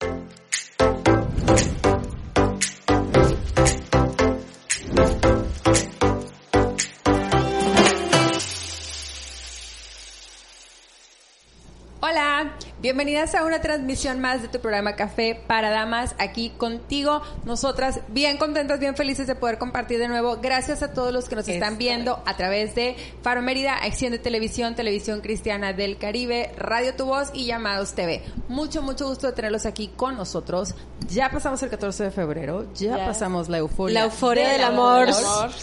Hola, bienvenidas a una transmisión más de tu programa Café para Damas, aquí contigo, nosotras bien contentas, bien felices de poder compartir de nuevo. Gracias a todos los que nos están viendo a través de Faro Mérida, Extiende Televisión, Televisión Cristiana del Caribe, Radio Tu Voz y Llamados TV. Mucho, mucho gusto de tenerlos aquí con nosotros. Ya pasamos el 14 de febrero, ya pasamos la euforia. La euforia del amor.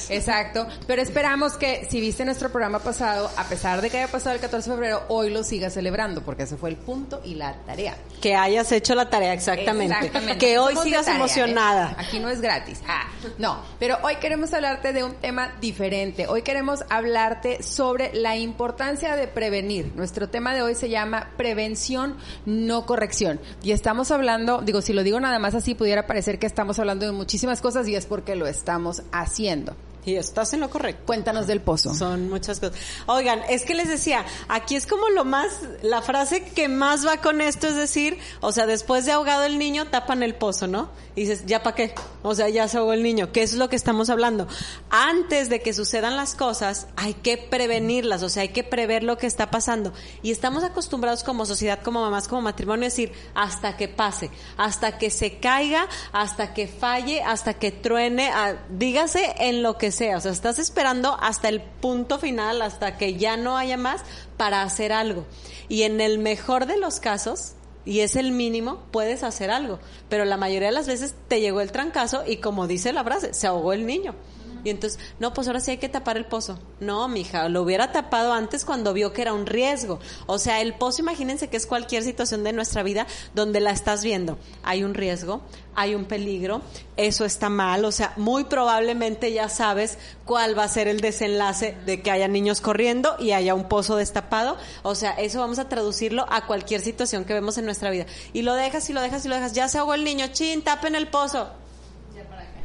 Exacto, pero esperamos que si viste nuestro programa pasado, a pesar de que haya pasado el 14 de febrero, hoy lo sigas celebrando porque ese fue el punto y la tarea. Que hayas hecho la tarea, exactamente. Que hoy Somos sigas tarea, emocionada. ¿eh? Aquí no es gratis. Ah, no, pero hoy queremos hablarte de un tema diferente. Hoy queremos hablarte sobre la importancia de prevenir. Nuestro tema de hoy se llama prevención, no corrección. Y estamos hablando, digo, si lo digo nada más así, pudiera parecer que estamos hablando de muchísimas cosas y es porque lo estamos haciendo. Y estás en lo correcto. Cuéntanos del pozo. Son muchas cosas. Oigan, es que les decía, aquí es como lo más, la frase que más va con esto es decir, o sea, después de ahogado el niño, tapan el pozo, ¿no? Y dices, ¿ya para qué? O sea, ya se ahogó el niño. ¿Qué es lo que estamos hablando? Antes de que sucedan las cosas, hay que prevenirlas, o sea, hay que prever lo que está pasando. Y estamos acostumbrados como sociedad, como mamás, como matrimonio, a decir, hasta que pase, hasta que se caiga, hasta que falle, hasta que truene, a- dígase en lo que sea. O sea, estás esperando hasta el punto final, hasta que ya no haya más para hacer algo. Y en el mejor de los casos, y es el mínimo, puedes hacer algo. Pero la mayoría de las veces te llegó el trancazo y como dice la frase, se ahogó el niño. Y entonces, no, pues ahora sí hay que tapar el pozo. No, mija, lo hubiera tapado antes cuando vio que era un riesgo. O sea, el pozo, imagínense que es cualquier situación de nuestra vida donde la estás viendo. Hay un riesgo, hay un peligro, eso está mal. O sea, muy probablemente ya sabes cuál va a ser el desenlace de que haya niños corriendo y haya un pozo destapado. O sea, eso vamos a traducirlo a cualquier situación que vemos en nuestra vida. Y lo dejas y lo dejas y lo dejas. Ya se ahogó el niño, chin, tapen el pozo.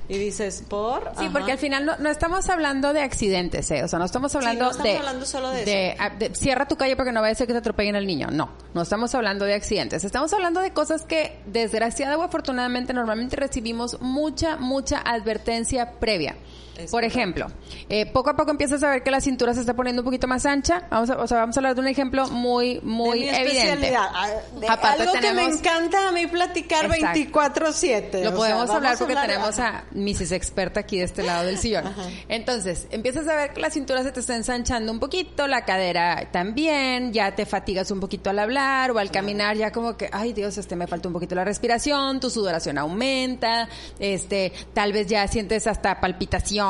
Y dices, ¿por? Sí, Ajá. porque al final no, no estamos hablando de accidentes, ¿eh? O sea, no estamos hablando no estamos de... hablando solo de eso. ah, de cierra tu calle porque no vaya a ser que te atropellen al niño. No, no estamos hablando de accidentes. Estamos hablando de cosas que, desgraciada o afortunadamente, normalmente recibimos mucha, mucha advertencia previa. Es Por ejemplo, eh, poco a poco empiezas a ver que la cintura se está poniendo un poquito más ancha. Vamos a, o sea, vamos a hablar de un ejemplo muy, muy de mi evidente. especialidad. Ah, de Aparte algo que me encanta a mí platicar Exacto. 24/7. Lo sea, podemos hablar porque hablar- tenemos a Mrs. Experta aquí de este lado del sillón. Entonces, empiezas a ver que la cintura se te está ensanchando un poquito, la cadera también, ya te fatigas un poquito al hablar o al caminar, ya como que, ay Dios, este me falta un poquito la respiración, tu sudoración aumenta, este, tal vez ya sientes hasta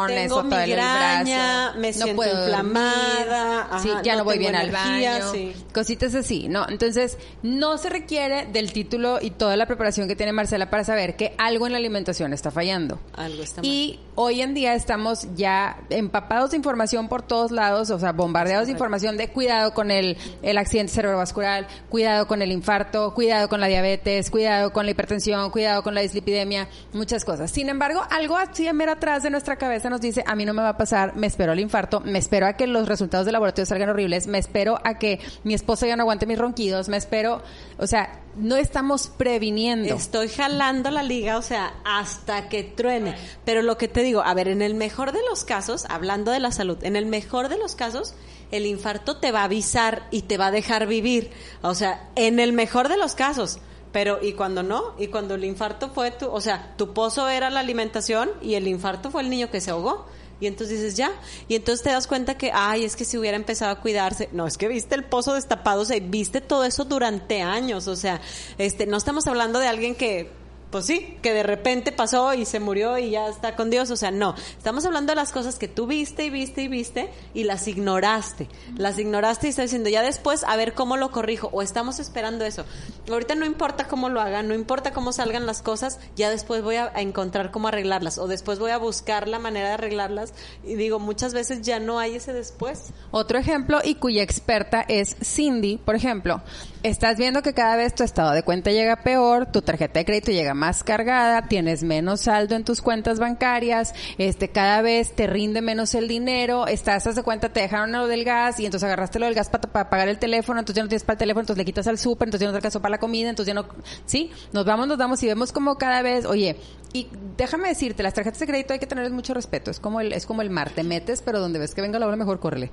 Tengo o todo el migraña, brazo. me no siento puedo dormir, inflamada, ajá, sí, ya no, no voy bien al baño, sí. cositas así, ¿no? Entonces, no se requiere del título y toda la preparación que tiene Marcela para saber que algo en la alimentación está fallando. Algo está mal. Y hoy en día estamos ya empapados de información por todos lados, o sea, bombardeados de información de cuidado con el, el accidente cerebrovascular, cuidado con el infarto, cuidado con la diabetes, cuidado con la hipertensión, cuidado con la dislipidemia, muchas cosas. Sin embargo, algo así en mero atrás de nuestra cabeza nos dice, a mí no me va a pasar, me espero el infarto, me espero a que los resultados del laboratorio salgan horribles, me espero a que mi esposa ya no aguante mis ronquidos, me espero, o sea, no estamos previniendo. Estoy jalando la liga, o sea, hasta que truene. Pero lo que te digo, a ver, en el mejor de los casos, hablando de la salud, en el mejor de los casos, el infarto te va a avisar y te va a dejar vivir. O sea, en el mejor de los casos. Pero, ¿y cuando no? ¿Y cuando el infarto fue tu, o sea, tu pozo era la alimentación y el infarto fue el niño que se ahogó? Y entonces dices, ya. Y entonces te das cuenta que, ay, es que si hubiera empezado a cuidarse. No, es que viste el pozo destapado, o sea, viste todo eso durante años. O sea, este, no estamos hablando de alguien que pues sí, que de repente pasó y se murió y ya está con Dios. O sea, no. Estamos hablando de las cosas que tú viste y viste y viste y las ignoraste. Las ignoraste y estás diciendo, ya después a ver cómo lo corrijo. O estamos esperando eso. Ahorita no importa cómo lo hagan, no importa cómo salgan las cosas, ya después voy a, a encontrar cómo arreglarlas. O después voy a buscar la manera de arreglarlas. Y digo, muchas veces ya no hay ese después. Otro ejemplo y cuya experta es Cindy, por ejemplo. Estás viendo que cada vez tu estado de cuenta llega peor, tu tarjeta de crédito llega más cargada, tienes menos saldo en tus cuentas bancarias, este, cada vez te rinde menos el dinero, estás, haz de cuenta, te dejaron lo del gas y entonces agarraste lo del gas para, pagar el teléfono, entonces ya no tienes para el teléfono, entonces le quitas al súper, entonces ya no te alcanzó para la comida, entonces ya no, sí, nos vamos, nos damos y vemos como cada vez, oye, y déjame decirte, las tarjetas de crédito hay que tenerles mucho respeto, es como el, es como el mar, te metes, pero donde ves que venga la hora mejor córrele.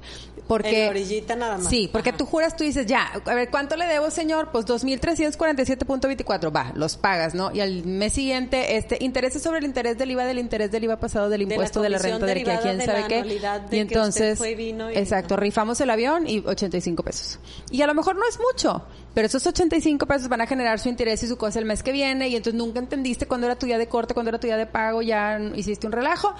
Porque, En la orillita nada más. Sí, porque Ajá. tú juras, tú dices, ya, a ver, ¿cuánto le debo, señor? Pues 2.347.24, va, los pagas, ¿no? Y al mes siguiente, este, intereses sobre el interés del IVA, del interés del IVA pasado, del De la impuesto de la, renta, del que quién de sabe la qué. de Y entonces, vino y- exacto, rifamos el avión y 85 pesos. Y a lo mejor no es mucho, pero esos 85 pesos van a generar su interés y su cosa el mes que viene y entonces nunca entendiste cuándo era tu día de corte, cuándo era tu día de pago, ya hiciste un relajo.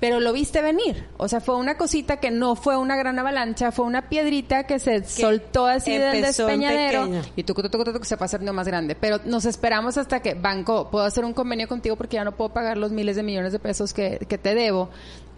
Pero lo viste venir. O sea, fue una cosita que no fue una gran avalancha, fue una piedrita que se soltó así del despeñadero pequeño. y tucu, tucu, tucu, tucu, se fue haciendo más grande. Pero nos esperamos hasta que, banco, puedo hacer un convenio contigo porque ya no puedo pagar los miles de millones de pesos que, que te debo,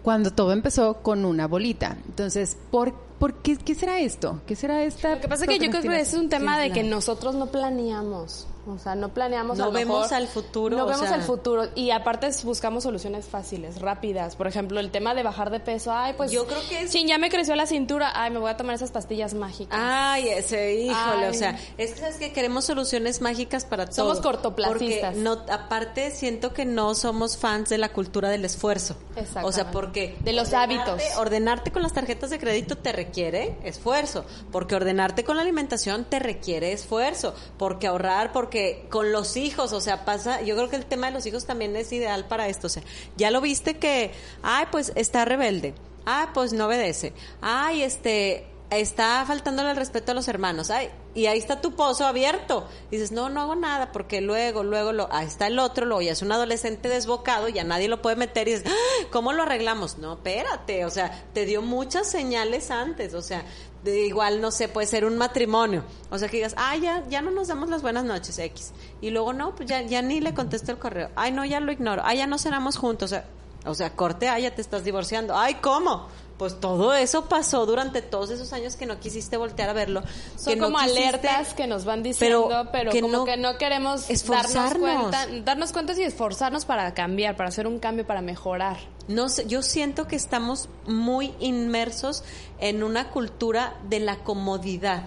cuando todo empezó con una bolita. Entonces, ¿por, por qué, qué será esto? ¿Qué será esta Lo que pasa es que yo creo que es un tema de que nosotros no planeamos. O sea, no planeamos. No a lo vemos mejor- al futuro, No o vemos sea. al futuro. Y aparte buscamos soluciones fáciles, rápidas. Por ejemplo, el tema de bajar de peso. Ay, pues. Yo creo que es- Chin, ya me creció la cintura. Ay, me voy a tomar esas pastillas mágicas. Ay, ese, híjole, Ay. o sea, es que queremos soluciones mágicas para todo. Somos cortoplacistas. Porque no, aparte siento que no somos fans de la cultura del esfuerzo. Exactamente. O sea, porque De los ordenarte- hábitos. Ordenarte con las tarjetas de crédito te requiere esfuerzo, porque ordenarte con la alimentación te requiere esfuerzo, porque ahorrar, porque con los hijos, o sea, pasa, yo creo que el tema de los hijos también es ideal para esto, o sea, ya lo viste que, ay, pues está rebelde, ay, pues no obedece, ay, este, está faltándole el respeto a los hermanos, ay, y ahí está tu pozo abierto. Dices, no, no hago nada, porque luego, luego, lo, ahí está el otro, luego ya es un adolescente desbocado, ya nadie lo puede meter y dices, "Ah, ¿cómo lo arreglamos? No, espérate, o sea, te dio muchas señales antes, o sea, de igual, no sé, puede ser un matrimonio, o sea, que digas, ay, ya, ya no nos damos las buenas noches, X, y luego, no, pues ya, ya ni le contesto el correo, ay, no, ya lo ignoro, ay, ya no cenamos juntos, o sea, o sea, corte, ay, ya te estás divorciando, ay, ¿cómo? Pues todo eso pasó durante todos esos años que no quisiste voltear a verlo. Son que no como quisiste- alertas que nos van diciendo, pero pero, que como no- que no queremos darnos esforzarnos. cuenta, darnos cuenta y esforzarnos para cambiar, para hacer un cambio, para mejorar. No sé, yo siento que estamos muy inmersos en una cultura de la comodidad,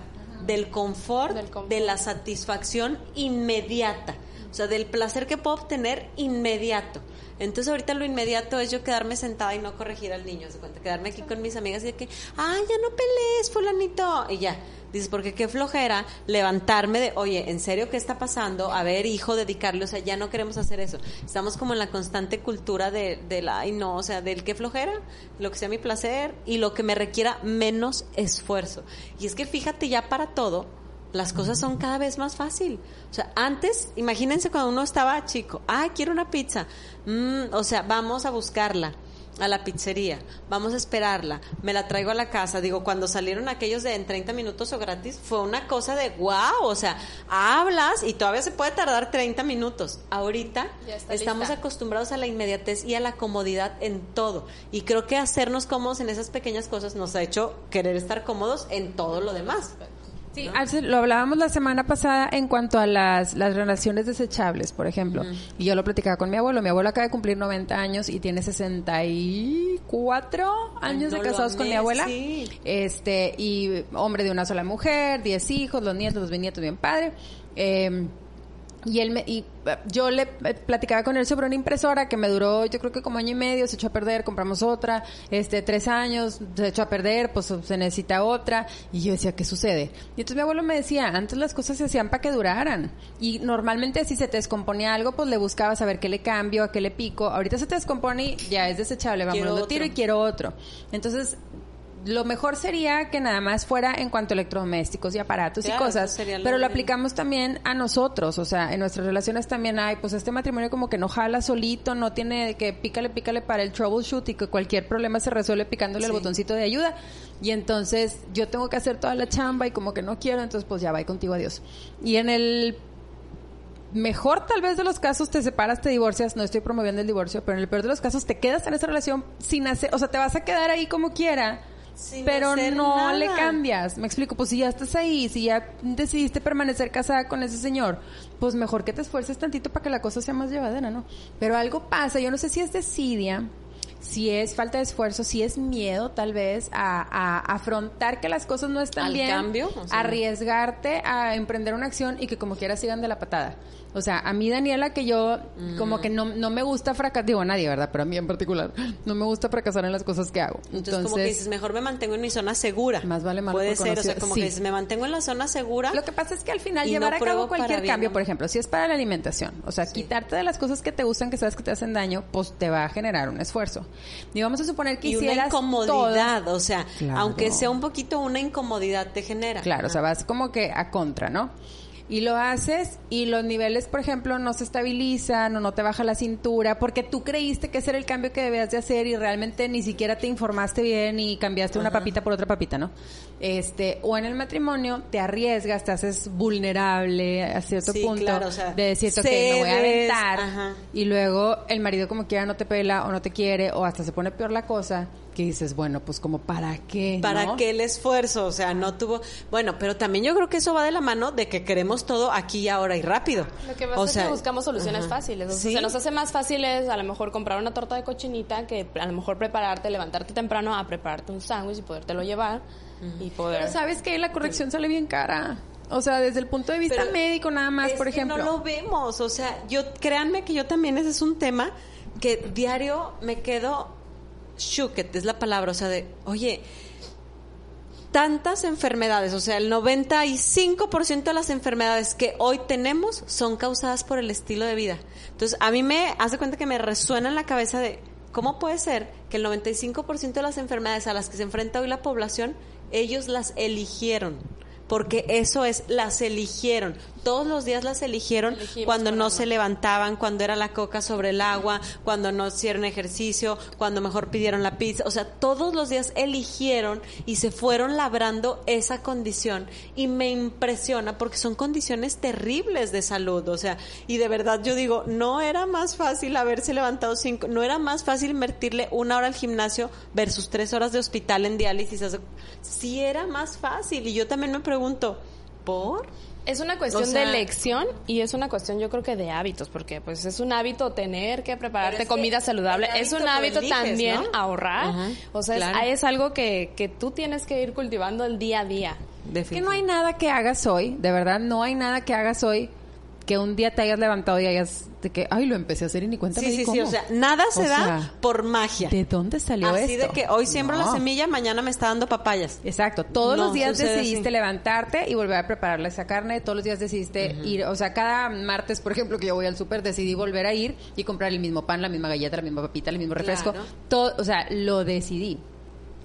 del confort, Del confort. de la satisfacción inmediata, o sea, del placer que puedo obtener inmediato. Entonces ahorita lo inmediato es yo quedarme sentada y no corregir al niño, ¿se cuenta? Quedarme aquí con mis amigas y de que, ay, ya no pelees, fulanito, y ya. Dices, porque qué flojera levantarme de, oye, ¿en serio qué está pasando? A ver, hijo, dedicarle, o sea, ya no queremos hacer eso. Estamos como en la constante cultura de, de la, ay, no, o sea, del qué flojera, lo que sea mi placer y lo que me requiera menos esfuerzo. Y es que fíjate ya para todo, las cosas son cada vez más fácil. O sea, antes, imagínense cuando uno estaba chico, ay, quiero una pizza. Mm, o sea, vamos a buscarla a la pizzería, vamos a esperarla, me la traigo a la casa. Digo, cuando salieron aquellos de en 30 minutos o gratis, fue una cosa de wow, o sea, hablas y todavía se puede tardar 30 minutos. Ahorita estamos lista. acostumbrados a la inmediatez y a la comodidad en todo. Y creo que hacernos cómodos en esas pequeñas cosas nos ha hecho querer estar cómodos en todo lo demás. Sí, Arce, lo hablábamos la semana pasada en cuanto a las, las relaciones desechables, por ejemplo. Y yo lo platicaba con mi abuelo. Mi abuelo acaba de cumplir 90 años y tiene 64 años no de casados con mi abuela. sí. Este, y hombre de una sola mujer, 10 hijos, los nietos, los bisnietos, bien padre. Eh, y él me, y eh, yo le eh, platicaba con él sobre una impresora que me duró, yo creo que como año y medio, se echó a perder, compramos otra, este, tres años, se echó a perder, pues se necesita otra. Y yo decía, ¿qué sucede? Y entonces mi abuelo me decía, antes las cosas se hacían para que duraran. Y normalmente si se te descomponía algo, pues le buscabas a ver qué le cambio, a qué le pico. Ahorita se te descompone y ya es desechable, vamos, lo tiro y quiero otro. Entonces, lo mejor sería que nada más fuera en cuanto a electrodomésticos y aparatos y cosas, pero lo aplicamos también a nosotros, o sea, en nuestras relaciones también hay, pues este matrimonio como que no jala solito, no tiene que pícale, pícale para el troubleshoot y que cualquier problema se resuelve picándole el botoncito de ayuda. Y entonces yo tengo que hacer toda la chamba y como que no quiero, entonces pues ya va contigo, adiós. Y en el mejor tal vez de los casos te separas, te divorcias, no estoy promoviendo el divorcio, pero en el peor de los casos te quedas en esa relación sin hacer, o sea, te vas a quedar ahí como quiera. Sin pero no nada. le cambias. Me explico, pues si ya estás ahí, si ya decidiste permanecer casada con ese señor, pues mejor que te esfuerces tantito para que la cosa sea más llevadera, ¿no? Pero algo pasa, yo no sé si es desidia, si es falta de esfuerzo, si es miedo tal vez a, a afrontar que las cosas no están Al bien, cambio, o sea. arriesgarte a emprender una acción y que como quiera sigan de la patada. O sea, a mí Daniela que yo como que no, no me gusta fracasar, digo a nadie, ¿verdad? Pero a mí en particular, no me gusta fracasar en las cosas que hago. Entonces, Entonces, como que dices, mejor me mantengo en mi zona segura. Más vale malo Puede ser, o sea, como Sí. que dices, me mantengo en la zona segura. Lo que pasa es que al final llevar no a cabo cualquier bien, cambio, por ejemplo, si es para la alimentación, o sea, quitarte de las cosas que te gustan, que sabes que te hacen daño, pues te va a generar un esfuerzo. Y vamos a suponer que y una hicieras incomodidad, todo- o sea, Claro. aunque sea un poquito una incomodidad te genera. Claro, o sea, vas como que a contra, ¿no? Y lo haces y los niveles, por ejemplo, no se estabilizan o no te baja la cintura porque tú creíste que ese era el cambio que debías de hacer y realmente ni siquiera te informaste bien y cambiaste una papita por otra papita, ¿no? Este, o en el matrimonio te arriesgas, te haces vulnerable a cierto Sí, punto claro, o sea, de decirte, ok, me voy a aventar ajá. y luego el marido como quiera no te pela o no te quiere o hasta se pone peor la cosa que dices, bueno, pues como para qué, ¿Para ¿no? qué el esfuerzo? O sea, no tuvo... Bueno, pero también yo creo que eso va de la mano de que queremos todo aquí y ahora y rápido. Lo que pasa o es sea, que buscamos soluciones fáciles. O sea, Sí. se nos hace más fácil es a lo mejor comprar una torta de cochinita que a lo mejor prepararte, levantarte temprano a prepararte un sándwich y podértelo llevar y poder... Pero sabes que la corrección sale bien cara. O sea, desde el punto de vista Pero médico nada más, es por que ejemplo. no lo vemos, o sea, yo créanme que yo también ese es un tema que diario me quedo shooked, es la palabra, o sea, de, oye, tantas enfermedades, o sea, el 95% de las enfermedades que hoy tenemos son causadas por el estilo de vida. Entonces, a mí me hace cuenta que me resuena en la cabeza de cómo puede ser que el 95% de las enfermedades a las que se enfrenta hoy la población, ellos las eligieron. Porque eso es, las eligieron. Todos los días las eligieron Elegimos cuando no se levantaban, cuando era la coca sobre el agua, cuando no hicieron ejercicio, cuando mejor pidieron la pizza. O sea, todos los días eligieron y se fueron labrando esa condición. Y me impresiona porque son condiciones terribles de salud. O sea, y de verdad yo digo, no era más fácil haberse levantado cinco, no era más fácil invertirle una hora al gimnasio versus tres horas de hospital en diálisis. Sí era más fácil. Y yo también me pregunto, ¿por? Es una cuestión O sea- de elección y es una cuestión yo creo que de hábitos, porque pues es un hábito tener que prepararte es que comida saludable, es un hábito eliges, también ¿no? ahorrar, Ajá, o sea, es- es, algo que, que tú tienes que ir cultivando el día a día. que no hay nada que hagas hoy, de verdad, no hay nada que hagas hoy que un día te hayas levantado y hayas de que, ay, lo empecé a hacer y ni cuenta me Sí, di sí, sí, cómo". o sea, nada se O da sea, por magia. ¿De dónde salió Así esto? de que hoy siembro la semilla, mañana me está dando papayas. Exacto, todos No, los días decidiste así. levantarte y volver a prepararle esa carne, todos los días decidiste ir, o sea, cada martes, por ejemplo, que yo voy al súper, decidí volver a ir y comprar el mismo pan, la misma galleta, la misma papita, el mismo refresco, Claro. todo, o sea, lo decidí.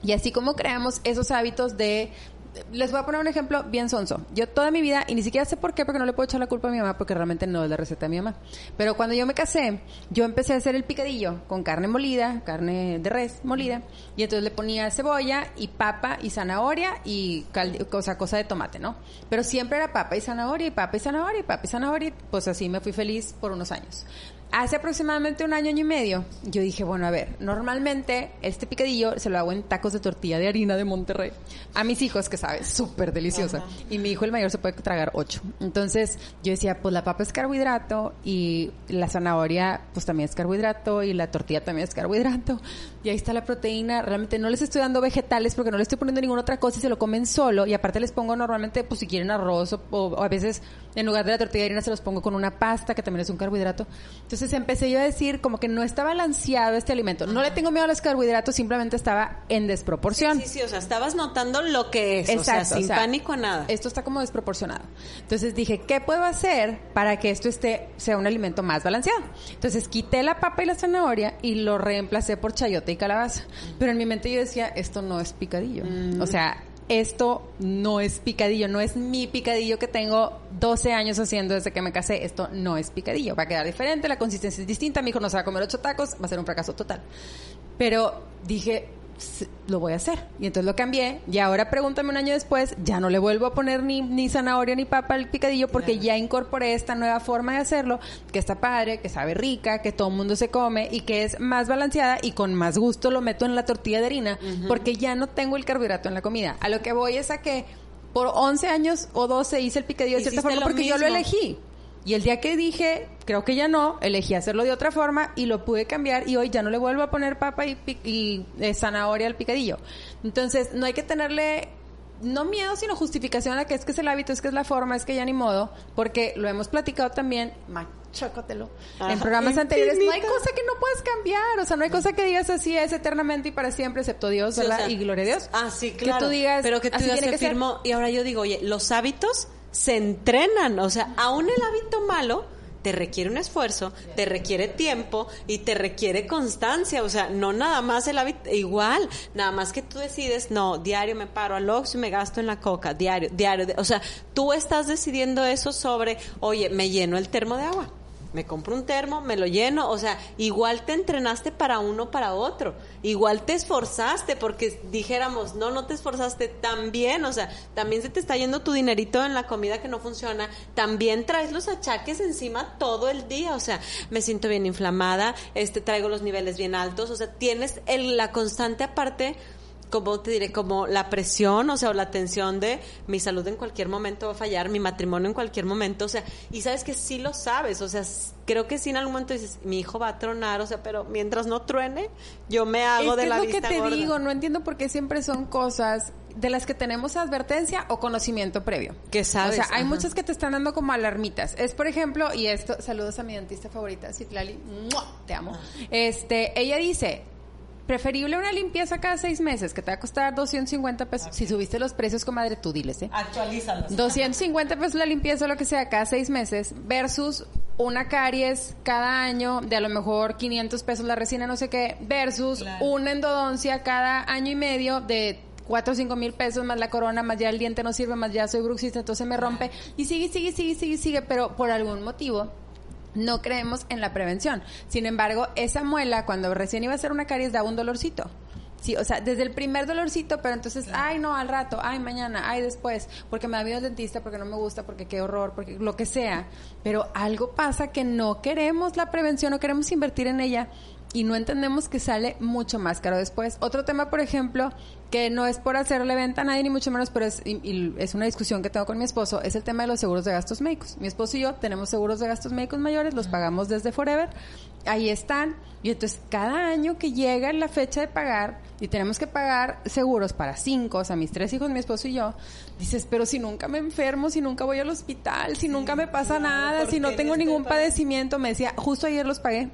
Y así como creamos esos hábitos de les voy a poner un ejemplo bien sonso. Yo toda mi vida, y ni siquiera sé por qué, porque no le puedo echar la culpa a mi mamá, porque realmente no es la receta de mi mamá. Pero cuando yo me casé, yo empecé a hacer el picadillo con carne molida, carne de res molida, y entonces le ponía cebolla y papa y zanahoria y caldi- cosa, cosa de tomate, ¿no? Pero siempre era papa y zanahoria y papa y zanahoria y papa y zanahoria, pues así me fui feliz por unos años. Hace aproximadamente un año, año y medio, yo dije, bueno, a ver, normalmente este picadillo se lo hago en tacos de tortilla de harina de Monterrey. A mis hijos, que sabes, súper deliciosa. Y mi hijo, el mayor, se puede tragar ocho. Entonces, yo decía, pues la papa es carbohidrato y la zanahoria, pues también es carbohidrato y la tortilla también es carbohidrato. Y ahí está la proteína. Realmente no les estoy dando vegetales porque no les estoy poniendo ninguna otra cosa y se lo comen solo. Y aparte les pongo normalmente, pues si quieren arroz o, o a veces en lugar de la tortilla de harina se los pongo con una pasta que también es un carbohidrato. Entonces empecé yo a decir como que no está balanceado este alimento. No le tengo miedo a los carbohidratos, simplemente estaba en desproporción. Sí, sí, o sea, estabas notando lo que es, o sea, Exacto, sin o sea, pánico a nada. Esto está como desproporcionado. Entonces dije, ¿qué puedo hacer para que esto esté sea un alimento más balanceado? Entonces quité la papa y la zanahoria y lo reemplacé por chayote y calabaza. Pero en mi mente yo decía, esto no es picadillo. Mm. O sea, esto no es picadillo, no es mi picadillo que tengo 12 años haciendo desde que me casé. Esto no es picadillo. Va a quedar diferente, la consistencia es distinta. Mi hijo no se va a comer ocho tacos, va a ser un fracaso total. Pero dije, "S- lo voy a hacer. Y entonces lo cambié. Y ahora pregúntame un año después, ya no le vuelvo a poner ni, ni zanahoria ni papa al picadillo porque ya incorporé esta nueva forma de hacerlo, que está padre, que sabe rica, que todo el mundo se come y que es más balanceada y con más gusto lo meto en la tortilla de harina porque ya no tengo el carbohidrato en la comida. A lo que voy es a que por 11 años o 12 hice el picadillo de cierta forma porque yo lo elegí. Y el día que dije, creo que ya no, elegí hacerlo de otra forma y lo pude cambiar y hoy ya no le vuelvo a poner papa y, eh, zanahoria al picadillo. Entonces, no hay que tenerle no miedo, sino justificación a que es que es el hábito, es que es la forma, es que ya ni modo, porque lo hemos platicado también, machócatelo, en programas anteriores, no hay cosa que no puedas cambiar, o sea, no hay cosa que digas así es eternamente y para siempre, excepto Dios, Sí, o sea, y gloria a Dios. Ah, sí, claro. Que tú digas, pero que tú digas, se firmó. Y ahora yo digo, oye, los hábitos se entrenan. O sea, aún el hábito malo te requiere un esfuerzo, te requiere tiempo y te requiere constancia. O sea, no nada más el hábito, igual, nada más que tú decides, no, diario me paro al Oxxo y me gasto en la coca, diario, diario. O sea, tú estás decidiendo eso sobre, oye, me lleno el termo de agua. Me compro un termo, me lo lleno, o sea, igual te entrenaste para uno, para otro, igual te esforzaste, porque dijéramos, no, no te esforzaste también, o sea, también se te está yendo tu dinerito en la comida que no funciona, también traes los achaques encima todo el día, o sea, me siento bien inflamada, este, traigo los niveles bien altos, o sea, tienes el, la constante aparte como te diré, como la presión, o sea, o la tensión de mi salud en cualquier momento va a fallar, mi matrimonio en cualquier momento, o sea, y sabes que sí lo sabes, o sea, creo que sí en algún momento dices, mi hijo va a tronar, o sea, pero mientras no truene, yo me hago es de que la es lo que te gorda. digo, no entiendo por qué siempre son cosas de las que tenemos advertencia o conocimiento previo. Que sabes, O sea, hay ajá. muchas que te están dando como alarmitas. Es, por ejemplo, y esto, saludos a mi dentista favorita, Citlali, ¡mua! te amo. Este, ella dice, preferible una limpieza cada seis meses que te va a costar 250 pesos. Si subiste los precios, comadre, tú diles, ¿eh? Actualízalos. 250 pesos la limpieza o lo que sea cada seis meses versus una caries cada año de a lo mejor 500 pesos la resina no sé qué versus una endodoncia cada año y medio de 4 o 5 mil pesos más la corona más ya el diente no sirve más ya soy bruxista entonces me rompe y sigue sigue sigue sigue sigue pero por algún motivo no creemos en la prevención. Sin embargo, esa muela, cuando recién iba a hacer una caries, daba un dolorcito. Sí, o sea, desde el primer dolorcito, pero entonces, ay, no, al rato, ay, mañana, ay, después, porque me ha habido el dentista, porque no me gusta, porque qué horror, porque lo que sea. Pero algo pasa que no queremos la prevención, no queremos invertir en ella y no entendemos que sale mucho más caro después. Otro tema, por ejemplo, que no es por hacerle venta a nadie ni mucho menos, pero es, y- y es una discusión que tengo con mi esposo, es el tema de los seguros de gastos médicos. Mi esposo y yo tenemos seguros de gastos médicos mayores, los pagamos desde Forever, ahí están, y entonces cada año que llega la fecha de pagar y tenemos que pagar seguros para cinco, o sea, mis tres hijos, mi esposo y yo, dices, pero si nunca me enfermo, si nunca voy al hospital, si nunca me pasa nada, si no tengo en ningún padecimiento, me decía, justo ayer los pagué.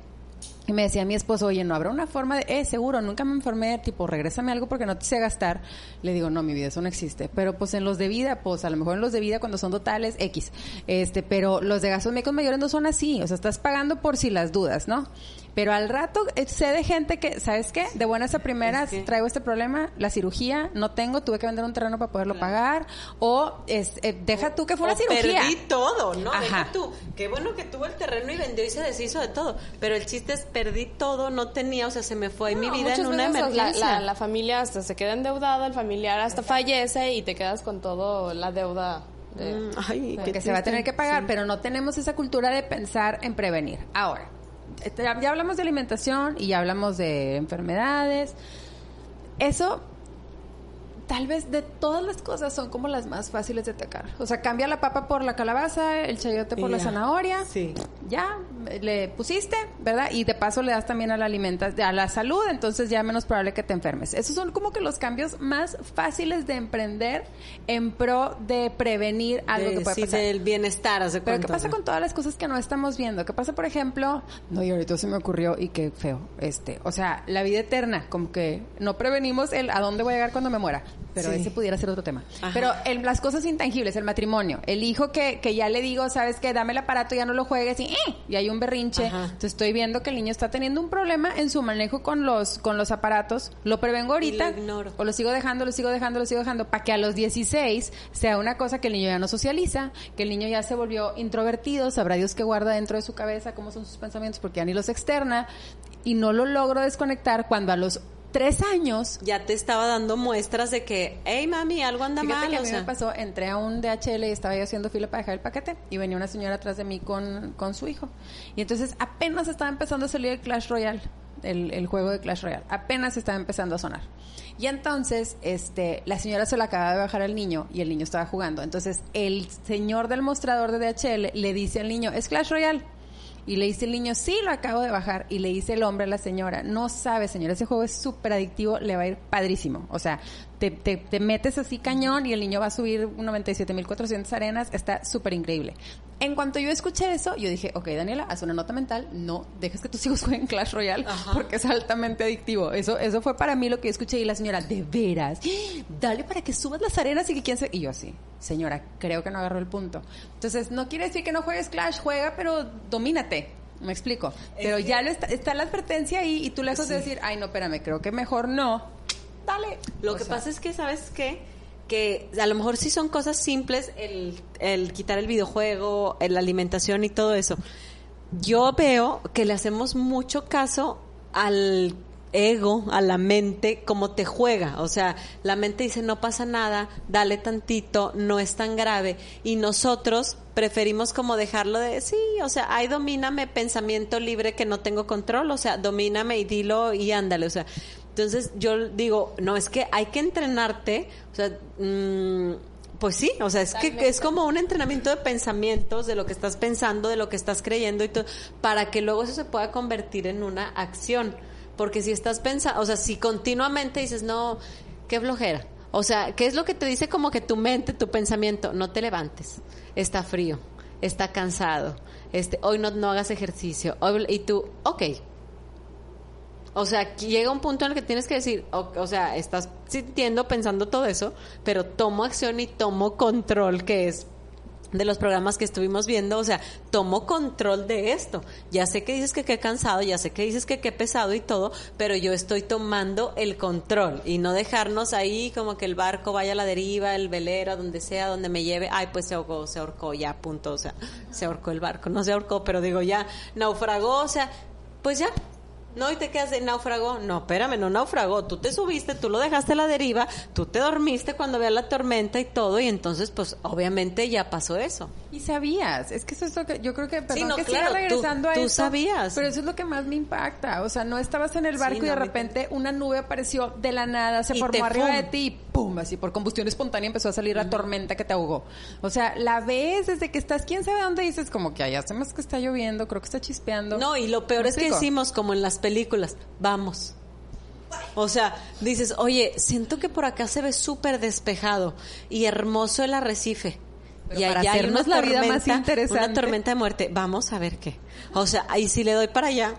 Y me decía mi esposo, oye, ¿no habrá una forma de, eh, seguro, nunca me enfermé, tipo, regrésame algo porque no te sé gastar? Le digo, no, mi vida, eso no existe. Pero pues en los de vida, pues a lo mejor en los de vida cuando son totales, X. Este, pero los de gastos médicos mayores no son así. O sea, estás pagando por si las dudas, ¿no? Pero al rato eh, sé de gente que, ¿sabes qué? De buenas a primeras Es que- traigo este problema, la cirugía, no tengo, tuve que vender un terreno para poderlo pagar. O es, eh, deja tú que fue una cirugía. Perdí todo, ¿no? Ajá. Deja tú. Qué bueno que tuvo el terreno y vendió y se deshizo de todo. Pero el chiste es perdí todo, no tenía, o sea, se me fue mi vida en una la, emergencia. la- la familia hasta se queda endeudada, el familiar hasta fallece y te quedas con todo la deuda. de- Mm, Ay, que se va a tener que pagar, pero no tenemos esa cultura de pensar en prevenir. Ahora, ya, ya hablamos de alimentación y ya hablamos de enfermedades. Eso, tal vez de todas las cosas, son como las más fáciles de atacar. O sea, cambia la papa por la calabaza, el chayote por la zanahoria. Sí. Ya, le pusiste, ¿verdad? Y de paso le das también a la alimenta a la salud, entonces ya menos probable que te enfermes. Esos son como que los cambios más fáciles de emprender en pro de prevenir algo De- que puede sí, pasar. del bienestar, hace Pero ¿qué pasa ¿no? con todas las cosas que no estamos viendo? ¿Qué pasa, por ejemplo? No, y ahorita se me ocurrió y qué feo. Este, o sea, la vida eterna, como que no prevenimos el a dónde voy a llegar cuando me muera. Pero Sí. ese pudiera ser otro tema. Ajá. Pero el- las cosas intangibles, el matrimonio, el hijo que, que ya le digo, sabes que dame el aparato, ya no lo juegues y, "Eh", y hay un berrinche. Ajá. Entonces estoy viendo que el niño está teniendo un problema en su manejo con los, con los aparatos. Lo prevengo ahorita. lo ignoro. O lo sigo dejando, lo sigo dejando, lo sigo dejando, para que a los 16 sea una cosa que el niño ya no socializa, que el niño ya se volvió introvertido, sabrá Dios qué guarda dentro de su cabeza, cómo son sus pensamientos, porque ya ni los externa, y no lo logro desconectar cuando a los tres años Ya te estaba dando muestras de que, hey mami, algo anda Fíjate mal. que a o mí sea. me pasó, entré a un DHL y estaba yo haciendo fila para dejar el paquete y venía una señora atrás de mí con, con su hijo. Y entonces apenas estaba empezando a salir el Clash Royale, el, el juego de Clash Royale. Apenas estaba empezando a sonar. Y entonces, este, la señora se la acaba de bajar al niño y el niño estaba jugando. Entonces, el señor del mostrador de DHL le dice al niño, ¿es Clash Royale? Y le dice el niño, sí, lo acabo de bajar. Y le dice el hombre a la señora, no sabe, señora, ese juego es súper adictivo, le va a ir padrísimo. O sea, te, te, te metes así cañón y el niño va a subir 97.400 arenas, está súper increíble. En cuanto yo escuché eso, yo dije, ok, Daniela, haz una nota mental, no dejes que tus hijos jueguen Clash Royale Ajá. porque es altamente adictivo. Eso, eso fue para mí lo que yo escuché y la señora, de veras, dale para que subas las arenas y que quien se... Y yo así, señora, creo que no agarró el punto. Entonces, no quiere decir que no juegues Clash, juega, pero domínate. Me explico. Pero ya lo está, está la advertencia ahí y tú lejos de decir, ay, no, espérame, creo que mejor no. Dale. Lo O que sea, pasa es que, ¿sabes qué? Que a lo mejor sí son cosas simples, el, quitar el videojuego, la alimentación y todo eso. Yo veo que le hacemos mucho caso al ego, a la mente, como te juega. O sea, la mente dice, no pasa nada, dale tantito, no es tan grave. Y nosotros preferimos como dejarlo de, sí, o sea, ay, domíname pensamiento libre que no tengo control, o sea, domíname y dilo y ándale, o sea. Entonces yo digo, no, es que hay que entrenarte, o sea, mm, pues sí, o sea, es que es como un entrenamiento de pensamientos, de lo que estás pensando, de lo que estás creyendo y todo, para que luego eso se pueda convertir en una acción. Porque si estás pensando, o sea, si continuamente dices, no, qué flojera. O sea, ¿qué es lo que te dice como que tu mente, tu pensamiento? No te levantes, está frío, está cansado, este, hoy no, no hagas ejercicio, hoy- y tú, ok, o sea, llega un punto en el que tienes que decir, o, o sea, estás sintiendo, pensando todo eso, pero tomo acción y tomo control, que es de los programas que estuvimos viendo, o sea, tomo control de esto. Ya sé que dices que qué cansado, ya sé que dices que qué pesado y todo, pero yo estoy tomando el control y no dejarnos ahí como que el barco vaya a la deriva, el velero, donde sea, donde me lleve, ay, pues se ahogó, se ahorcó, ya, punto, o sea, se ahorcó el barco, no se ahorcó, pero digo, ya, naufragó, o sea, pues ya, no, y te quedas de náufrago. No, espérame, no naufragó. Tú te subiste, tú lo dejaste a la deriva, tú te dormiste cuando veas la tormenta y todo, y entonces, pues, obviamente ya pasó eso. Y sabías, es que eso es lo que yo creo que, perdón no, que claro, siga regresando tú- a tú eso, sabías. pero eso es lo que más me impacta, o sea, no estabas en el barco Sí, y de no, repente una nube apareció de la nada, se formó arriba pum. de ti y pum, así por combustión espontánea empezó a salir la tormenta que te ahogó. O sea, la ves desde que estás, quién sabe dónde dices como que allá hacemos que está lloviendo, creo que está chispeando. No, y lo peor ¿Me es que decimos, como en las películas, vamos. O sea, dices, oye, siento que por acá se ve súper despejado y hermoso el arrecife. Pero y para allá hay hacernos una la vida más tormenta- interesante. Una tormenta de muerte. Vamos a ver qué. O sea, y si le doy para allá.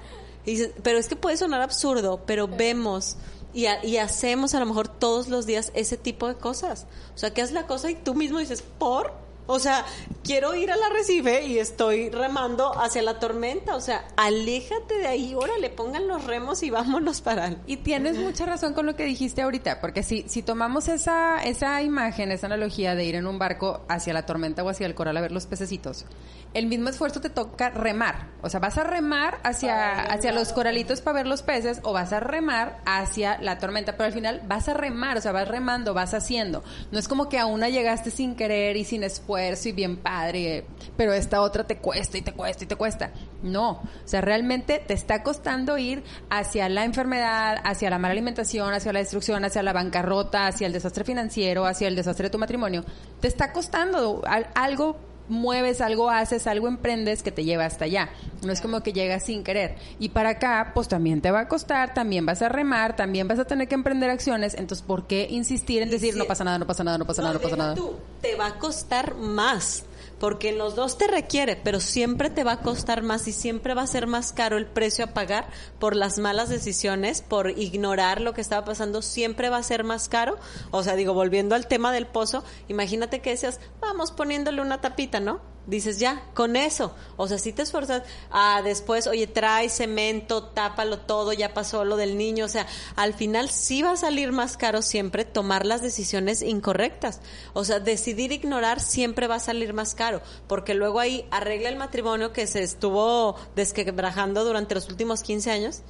y dices, pero es que puede sonar absurdo, pero vemos y, ha- y hacemos a lo mejor todos los días ese tipo de cosas. O sea, que haces la cosa y tú mismo dices, ¿por? O sea, quiero ir al arrecife y estoy remando hacia la tormenta. O sea, aléjate de ahí, órale, pongan los remos y vámonos para el... Y tienes mucha razón con lo que dijiste ahorita, porque si, si tomamos esa, esa imagen, esa analogía de ir en un barco hacia la tormenta o hacia el coral a ver los pececitos, el mismo esfuerzo te toca remar. O sea, vas a remar hacia, hacia los coralitos para ver los peces o vas a remar hacia la tormenta, pero al final vas a remar, o sea, vas remando, vas haciendo. No es como que a una llegaste sin querer y sin esfuerzo y bien padre, pero esta otra te cuesta y te cuesta y te cuesta. No, o sea, realmente te está costando ir hacia la enfermedad, hacia la mala alimentación, hacia la destrucción, hacia la bancarrota, hacia el desastre financiero, hacia el desastre de tu matrimonio. Te está costando al- algo mueves, algo haces, algo emprendes que te lleva hasta allá. No es como que llegas sin querer. Y para acá, pues también te va a costar, también vas a remar, también vas a tener que emprender acciones. Entonces, ¿por qué insistir en decir no pasa nada, no pasa nada, no pasa nada, no pasa nada? tú, te va a costar más. Porque en los dos te requiere, pero siempre te va a costar más y siempre va a ser más caro el precio a pagar por las malas decisiones, por ignorar lo que estaba pasando, siempre va a ser más caro. O sea, digo, volviendo al tema del pozo, imagínate que decías, vamos poniéndole una tapita, ¿no? Dices ya, con eso. O sea, si te esfuerzas a después, oye, trae cemento, tápalo todo, ya pasó lo del niño. O sea, al final sí va a salir más caro siempre tomar las decisiones incorrectas. O sea, decidir ignorar siempre va a salir más caro, porque luego ahí arregla el matrimonio que se estuvo desquebrajando durante los últimos 15 años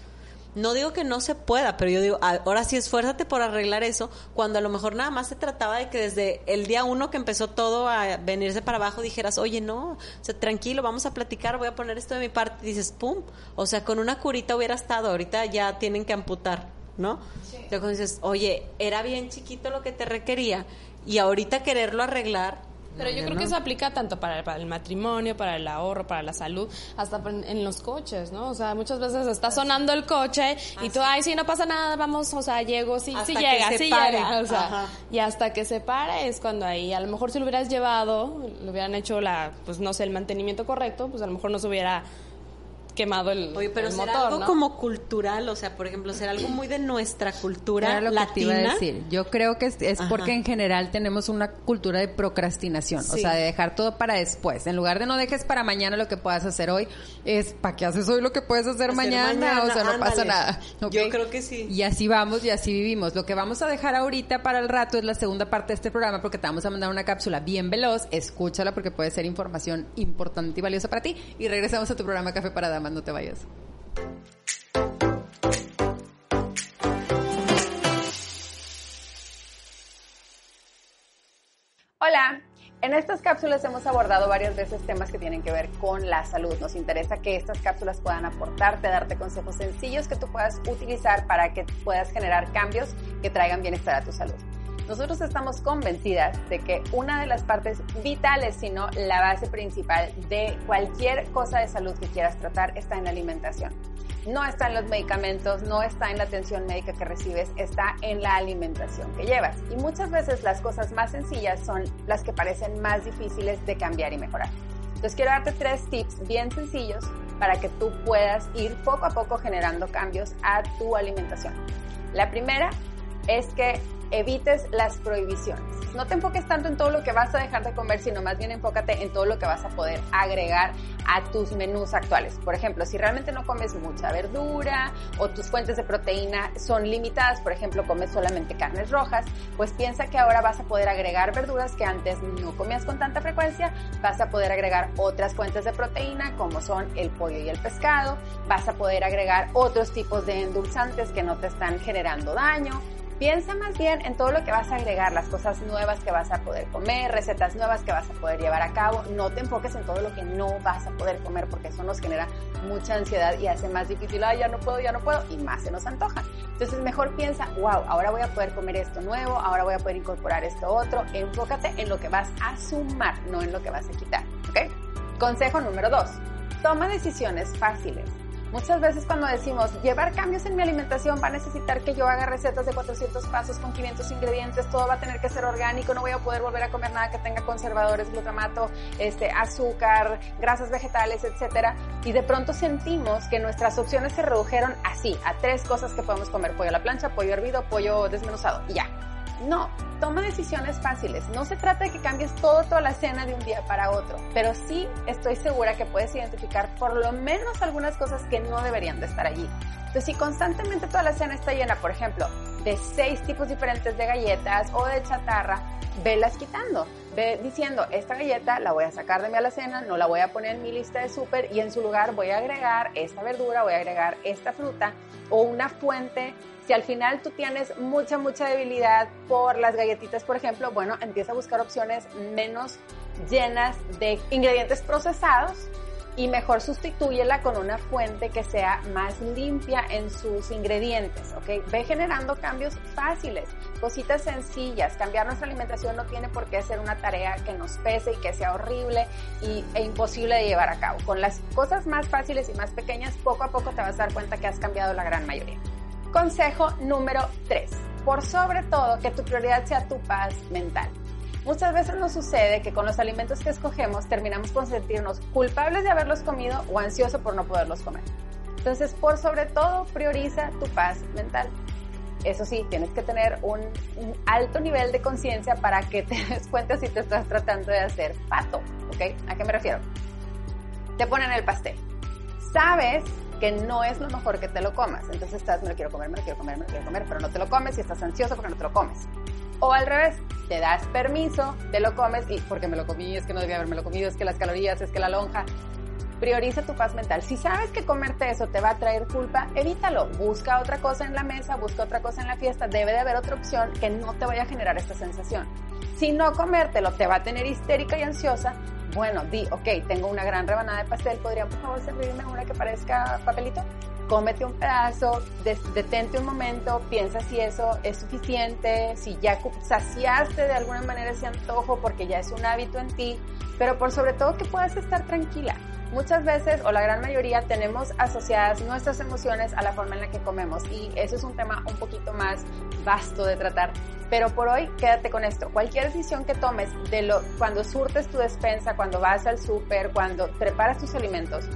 no digo que no se pueda, pero yo digo, ahora sí esfuérzate por arreglar eso, cuando a lo mejor nada más se trataba de que desde el día uno que empezó todo a venirse para abajo dijeras, oye, no, o sea, tranquilo, vamos a platicar, voy a poner esto de mi parte, y dices, pum, o sea, con una curita hubiera estado, ahorita ya tienen que amputar, ¿no? Entonces dices, oye, era bien chiquito lo que te requería, y ahorita quererlo arreglar, pero yo creo que eso aplica tanto para, el matrimonio, para el ahorro, para la salud, hasta en, los coches, ¿no? O sea, muchas veces está sonando el coche y tú, ay, sí, no pasa nada, vamos, o sea, llego, sí, sí llega, sí llega. O sea, y hasta que se pare es cuando ahí, a lo mejor si lo hubieras llevado, lo hubieran hecho la, pues no sé, el mantenimiento correcto, pues a lo mejor no se hubiera quemado el, Oye, pero será motor, algo como cultural, o sea, por ejemplo, será algo muy de nuestra cultura Era lo latina. Que te iba a decir. Yo creo que es, porque en general tenemos una cultura de procrastinación, o sea, de dejar todo para después. En lugar de no dejes para mañana lo que puedas hacer hoy, es ¿para qué haces hoy lo que puedes hacer, mañana? O sea, no pasa nada. Yo creo que sí. Y así vamos y así vivimos. Lo que vamos a dejar ahorita para el rato es la segunda parte de este programa porque te vamos a mandar una cápsula bien veloz. Escúchala porque puede ser información importante y valiosa para ti. Y regresamos a tu programa Café para Damas. Te vayas. Hola, en estas cápsulas hemos abordado varias veces temas que tienen que ver con la salud. Nos interesa que estas cápsulas puedan aportarte, darte consejos sencillos que tú puedas utilizar para que puedas generar cambios que traigan bienestar a tu salud. Nosotros estamos convencidas de que una de las partes vitales, sino la base principal de cualquier cosa de salud que quieras tratar está en la alimentación. No está en los medicamentos, no está en la atención médica que recibes, está en la alimentación que llevas. Y muchas veces las cosas más sencillas son las que parecen más difíciles de cambiar y mejorar. Entonces quiero darte tres tips bien sencillos para que tú puedas ir poco a poco generando cambios a tu alimentación. La primera es que evites las prohibiciones. No te enfoques tanto en todo lo que vas a dejar de comer, sino más bien enfócate en todo lo que vas a poder agregar a tus menús actuales. Por ejemplo, si realmente no comes mucha verdura o tus fuentes de proteína son limitadas, por ejemplo, comes solamente carnes rojas, pues piensa que ahora vas a poder agregar verduras que antes no comías con tanta frecuencia, vas a poder agregar otras fuentes de proteína como son el pollo y el pescado, vas a poder agregar otros tipos de endulzantes que no te están generando daño, Piensa más bien en todo lo que vas a agregar, las cosas nuevas que vas a poder comer, recetas nuevas que vas a poder llevar a cabo. No te enfoques en todo lo que no vas a poder comer porque eso nos genera mucha ansiedad y hace más difícil, ah, ya no puedo, ya no puedo, y más se nos antoja. Entonces mejor piensa, wow, ahora voy a poder comer esto nuevo, ahora voy a poder incorporar esto otro. Enfócate en lo que vas a sumar, no en lo que vas a quitar. ¿Ok? Consejo número dos. Toma decisiones fáciles. Muchas veces cuando decimos llevar cambios en mi alimentación va a necesitar que yo haga recetas de 400 pasos con 500 ingredientes, todo va a tener que ser orgánico, no voy a poder volver a comer nada que tenga conservadores, glutamato, este, azúcar, grasas vegetales, etcétera. Y de pronto sentimos que nuestras opciones se redujeron así, a tres cosas que podemos comer, pollo a la plancha, pollo hervido, pollo desmenuzado y ya. No, toma decisiones fáciles. No se trata de que cambies todo, toda la cena de un día para otro, pero sí estoy segura que puedes identificar por lo menos algunas cosas que no deberían de estar allí. Entonces, si constantemente toda la cena está llena, por ejemplo, de seis tipos diferentes de galletas o de chatarra, velas quitando. Diciendo, esta galleta la voy a sacar de mi alacena, no la voy a poner en mi lista de súper y en su lugar voy a agregar esta verdura, voy a agregar esta fruta o una fuente si al final tú tienes mucha, mucha debilidad por las galletitas, por ejemplo, bueno, empieza a buscar opciones menos llenas de ingredientes procesados y mejor sustitúyela con una fuente que sea más limpia en sus ingredientes, ¿ok? Ve generando cambios fáciles, cositas sencillas. Cambiar nuestra alimentación no tiene por qué ser una tarea que nos pese y que sea horrible y, e imposible de llevar a cabo. Con las cosas más fáciles y más pequeñas, poco a poco te vas a dar cuenta que has cambiado la gran mayoría. Consejo número 3. Por sobre todo, que tu prioridad sea tu paz mental. Muchas veces nos sucede que con los alimentos que escogemos terminamos con sentirnos culpables de haberlos comido o ansiosos por no poderlos comer. Entonces, por sobre todo, prioriza tu paz mental. Eso sí, tienes que tener un, alto nivel de conciencia para que te des cuenta si te estás tratando de hacer pato, ¿ok? ¿A qué me refiero? Te ponen el pastel. Sabes que no es lo mejor que te lo comas. Entonces estás, me lo quiero comer, me lo quiero comer, me lo quiero comer, pero no te lo comes y estás ansioso porque no te lo comes. O al revés, te das permiso, te lo comes y porque me lo comí, es que no debía haberme lo comido, es que las calorías, es que la lonja. Prioriza tu paz mental. Si sabes que comerte eso te va a traer culpa, evítalo. Busca otra cosa en la mesa, busca otra cosa en la fiesta. Debe de haber otra opción que no te vaya a generar esta sensación. Si no comértelo te va a tener histérica y ansiosa, bueno, di, ok, tengo una gran rebanada de pastel, ¿podrían por favor servirme una que parezca papelito? Cómete un pedazo, detente un momento, piensa si eso es suficiente, si ya saciaste de alguna manera ese antojo porque ya es un hábito en ti, pero por sobre todo que puedas estar tranquila. Muchas veces, o la gran mayoría, tenemos asociadas nuestras emociones a la forma en la que comemos y eso es un tema un poquito más vasto de tratar. Pero por hoy, quédate con esto. Cualquier decisión que tomes de lo, cuando surtes tu despensa, cuando vas al súper, cuando preparas tus alimentos,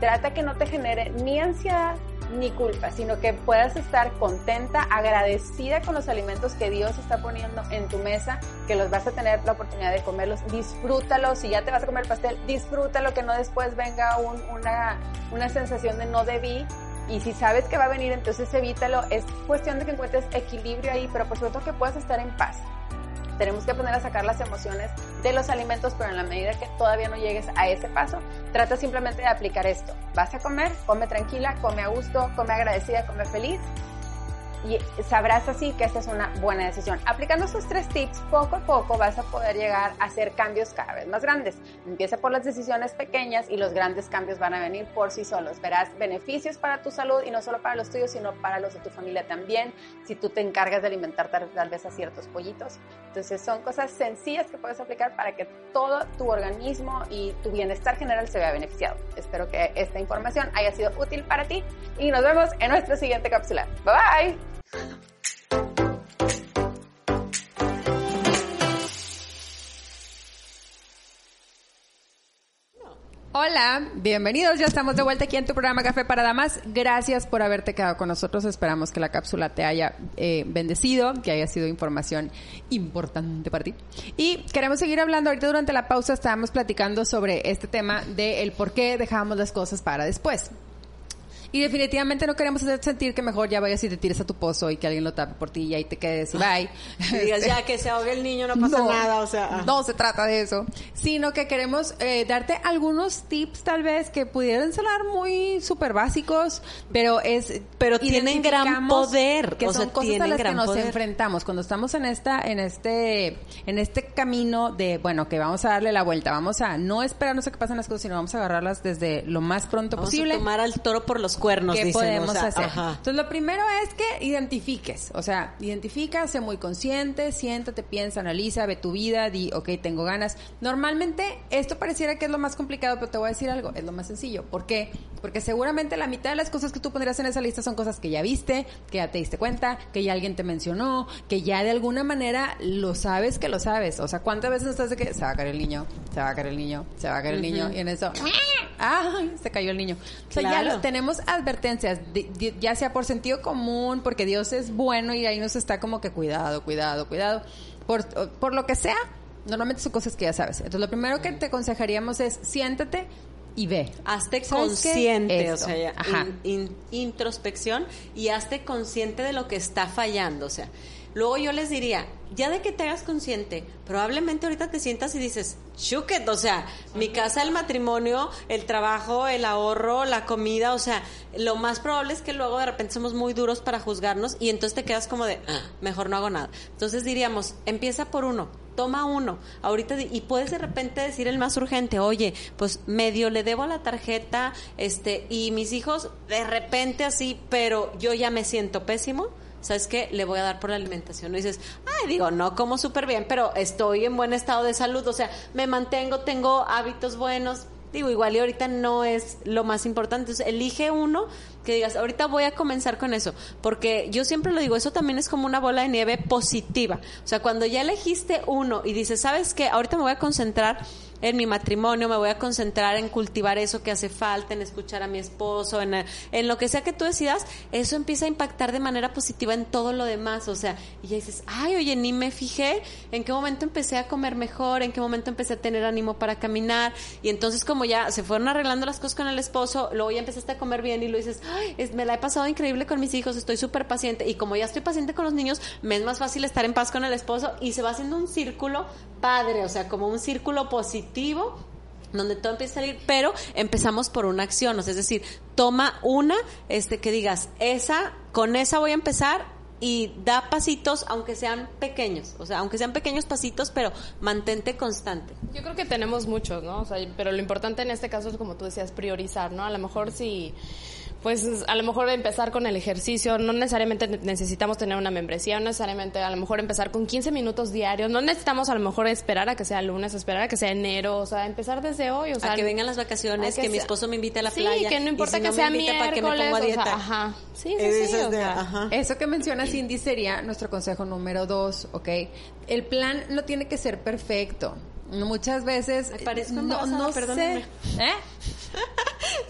trata que no te genere ni ansiedad ni culpa, sino que puedas estar contenta, agradecida con los alimentos que Dios está poniendo en tu mesa, que los vas a tener la oportunidad de comerlos, disfrútalos, si ya te vas a comer pastel, disfrútalo, que no después venga una, una sensación de no debí, y si sabes que va a venir, entonces evítalo, es cuestión de que encuentres equilibrio ahí, pero por supuesto que puedas estar en paz tenemos que aprender a sacar las emociones de los alimentos, pero en la medida que todavía no llegues a ese paso, trata simplemente de aplicar esto. Vas a comer, come tranquila, come a gusto, come agradecida, come feliz y sabrás así que esta es una buena decisión. Aplicando estos tres tips, poco a poco vas a poder llegar a hacer cambios cada vez más grandes. Empieza por las decisiones pequeñas y los grandes cambios van a venir por sí solos. Verás beneficios para tu salud y no solo para los tuyos, sino para los de tu familia también, si tú te encargas de alimentar tal vez a ciertos pollitos. Entonces son cosas sencillas que puedes aplicar para que todo tu organismo y tu bienestar general se vea beneficiado. Espero que esta información haya sido útil para ti y nos vemos en nuestra siguiente cápsula. Bye bye. Hola, bienvenidos. Ya estamos de vuelta aquí en tu programa Café para Damas. Gracias por haberte quedado con nosotros. Esperamos que la cápsula te haya eh, bendecido, que haya sido información importante para ti. Y queremos seguir hablando. Ahorita durante la pausa estábamos platicando sobre este tema de el por qué dejamos las cosas para después. Y definitivamente no queremos hacer sentir que mejor ya vayas y te tires a tu pozo y que alguien lo tape por ti y ahí te quedes y bye. Y digas ya que se ahogue el niño, no pasa nada, o sea. Ah. No se trata de eso. Sino que queremos eh, darte algunos tips tal vez que pudieran sonar muy súper básicos, pero es... Pero tienen gran poder. Que son cosas a las que nos enfrentamos. Cuando estamos en esta, en este, en este camino de, bueno, que vamos a darle la vuelta, vamos a no esperarnos a que pasen las cosas, sino vamos a agarrarlas desde lo más pronto posible. A tomar al toro por los cuernos, ¿Qué podemos hacer? Entonces, lo primero es que identifiques, o sea, identifica, sé muy consciente, siéntate, piensa, analiza, ve tu vida, di, ok, tengo ganas. Normalmente, esto pareciera que es lo más complicado, pero te voy a decir algo, es lo más sencillo. ¿Por qué? Porque seguramente la mitad de las cosas que tú pondrías en esa lista son cosas que ya viste, que ya te diste cuenta, que ya alguien te mencionó, que ya de alguna manera lo sabes que lo sabes. O sea, ¿cuántas veces estás de que se va a caer el niño, se va a caer el niño, se va a caer el niño? Y en eso, ¡ay! Se cayó el niño. O sea, ya lo tenemos advertencias, ya sea por sentido común, porque Dios es bueno y ahí nos está como que cuidado, cuidado, cuidado. Por, por lo que sea, normalmente son cosas que ya sabes. Entonces, lo primero que te aconsejaríamos es siéntate y ve. Hazte consciente, o sea, introspección y hazte consciente de lo que está fallando, o sea, Luego yo les diría, ya de que te hagas consciente, probablemente ahorita te sientas y dices, shuket, o sea, mi casa, el matrimonio, el trabajo, el ahorro, la comida, o sea, lo más probable es que luego de repente somos muy duros para juzgarnos y entonces te quedas como de, ah, mejor no hago nada. Entonces diríamos, empieza por uno, toma uno, ahorita, y puedes de repente decir el más urgente, oye, pues medio le debo la tarjeta, este, y mis hijos de repente así, pero yo ya me siento pésimo ¿sabes qué? Le voy a dar por la alimentación. Y dices, ay, digo, no como súper bien, pero estoy en buen estado de salud, o sea, me mantengo, tengo hábitos buenos, digo, igual y ahorita no es lo más importante. Entonces, elige uno que digas, ahorita voy a comenzar con eso. Porque yo siempre lo digo, eso también es como una bola de nieve positiva. O sea, cuando ya elegiste uno y dices, ¿sabes qué? Ahorita me voy a concentrar en mi matrimonio, me voy a concentrar en cultivar eso que hace falta, en escuchar a mi esposo, en, en, lo que sea que tú decidas, eso empieza a impactar de manera positiva en todo lo demás. O sea, y ya dices, ay, oye, ni me fijé en qué momento empecé a comer mejor, en qué momento empecé a tener ánimo para caminar. Y entonces como ya se fueron arreglando las cosas con el esposo, luego ya empezaste a comer bien y lo dices, me la he pasado increíble con mis hijos, estoy súper paciente. Y como ya estoy paciente con los niños, me es más fácil estar en paz con el esposo y se va haciendo un círculo padre, o sea, como un círculo positivo donde todo empieza a salir, pero empezamos por una acción, o sea, es decir, toma una, este, que digas, esa, con esa voy a empezar y da pasitos, aunque sean pequeños, o sea, aunque sean pequeños pasitos, pero mantente constante. Yo creo que tenemos muchos, ¿no? O sea, pero lo importante en este caso es, como tú decías, priorizar, ¿no? A lo mejor si pues a lo mejor empezar con el ejercicio, no necesariamente necesitamos tener una membresía, no necesariamente a lo mejor empezar con 15 minutos diarios, no necesitamos a lo mejor esperar a que sea lunes, esperar a que sea enero, o sea, empezar desde hoy, o sea, a que vengan las vacaciones, que, mi esposo me invite a la sí, playa, que no importa que sea miércoles, para que me ponga a dieta. ajá. Sí, sí, sí, Eso que menciona Cindy sería nuestro consejo número dos, ¿ok? El plan no tiene que ser perfecto. Muchas veces me parezco no, no sé. ¿Eh?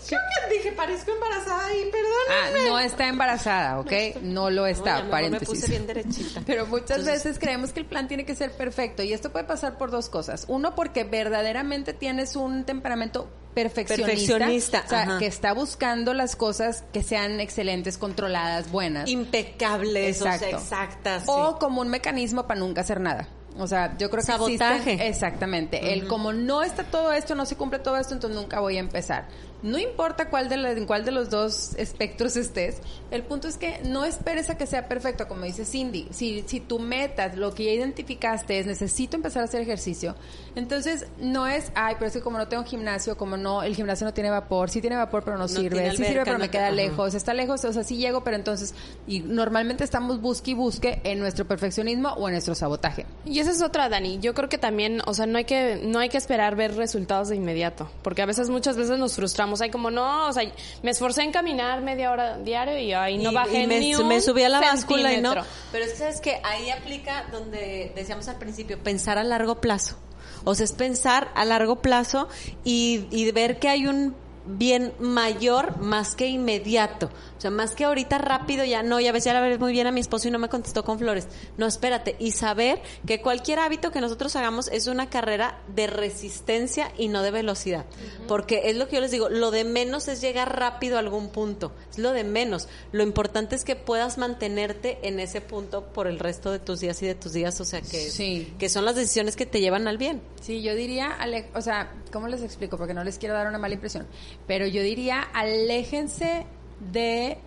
Yo dije, parezco embarazada ahí, perdóname. Ah, no está embarazada, ¿ok? No, lo está, no, paréntesis. Me puse bien derechita. Pero muchas veces creemos que el plan tiene que ser perfecto y esto puede pasar por dos cosas. Uno, porque verdaderamente tienes un temperamento perfeccionista, o sea, que está buscando las cosas que sean excelentes, controladas, buenas, impecables, Exacto. o sea, exactas, o como un mecanismo para nunca hacer nada. O sea, yo creo que Sabotaje. exactamente. El como no está todo esto, no se cumple todo esto, entonces nunca voy a empezar. No importa cuál de en cuál de los dos espectros estés, el punto es que no esperes a que sea perfecto, como dice Cindy. Si, si tu meta, lo que ya identificaste es necesito empezar a hacer ejercicio, entonces no es, ay, pero es que como no tengo gimnasio, como no, el gimnasio no tiene vapor, sí tiene vapor pero no, sirve, sí sirve pero me queda lejos, está lejos, o sea, sí llego, pero entonces, y normalmente estamos busque y busque en nuestro perfeccionismo o en nuestro sabotaje. Y esa es otra, Dani. Yo creo que también, o sea, no hay que, no hay que esperar ver resultados de inmediato, porque a veces, muchas veces nos frustramos hay como, no, o sea, me esforcé en caminar media hora diario y ahí no bajé me, ni un me subí a la báscula y no. Pero es que sabes que ahí aplica donde decíamos al principio, pensar a largo plazo. O sea, es pensar a largo plazo y, y ver que hay un bien mayor más que inmediato. O sea, más que ahorita rápido, ya no, ya ves, ya la ves muy bien a mi esposo y no me contestó con flores. No, espérate. Y saber que cualquier hábito que nosotros hagamos es una carrera de resistencia y no de velocidad. Porque es lo que yo les digo, lo de menos es llegar rápido a algún punto. Es lo de menos. Lo importante es que puedas mantenerte en ese punto por el resto de tus días y de tus días. O sea, que, que son las decisiones que te llevan al bien. Sí, yo diría, o sea, ¿cómo les explico? Porque no les quiero dar una mala impresión. Pero yo diría, aléjense de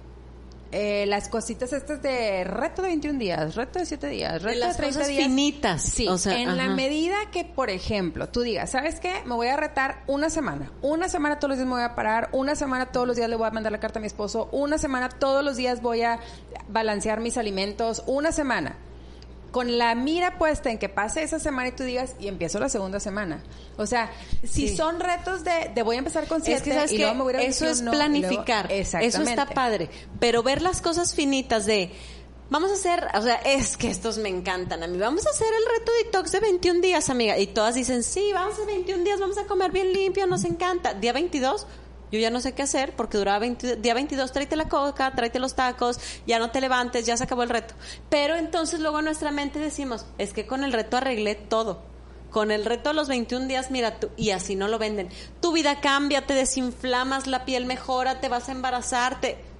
eh, las cositas estas de reto de 21 días, reto de 7 días, reto de 30 días. finitas. Sí, en la medida que, por ejemplo, tú digas, ¿sabes qué? Me voy a retar una semana. Una semana todos los días me voy a parar, una semana todos los días le voy a mandar la carta a mi esposo, una semana todos los días voy a balancear mis alimentos, una semana con la mira puesta en que pase esa semana y tú digas, y empiezo la segunda semana. O sea, si son retos de, de, voy a empezar con siete y luego me voy a Eso es planificar. Eso está padre. Pero ver las cosas finitas de... Vamos a hacer, o sea, es que estos me encantan a mí. Vamos a hacer el reto detox de 21 días, amiga. Y todas dicen, sí, vamos a 21 días, vamos a comer bien limpio, nos encanta. Día 22, yo ya no sé qué hacer porque duraba 20, día 22, tráete la coca, tráete los tacos, ya no te levantes, ya se acabó el reto. Pero entonces luego nuestra mente decimos, es que con el reto arreglé todo. Con el reto a los 21 días, mira, tú, y así no lo venden. Tu vida cambia, te desinflamas, la piel mejora, te vas a embarazarte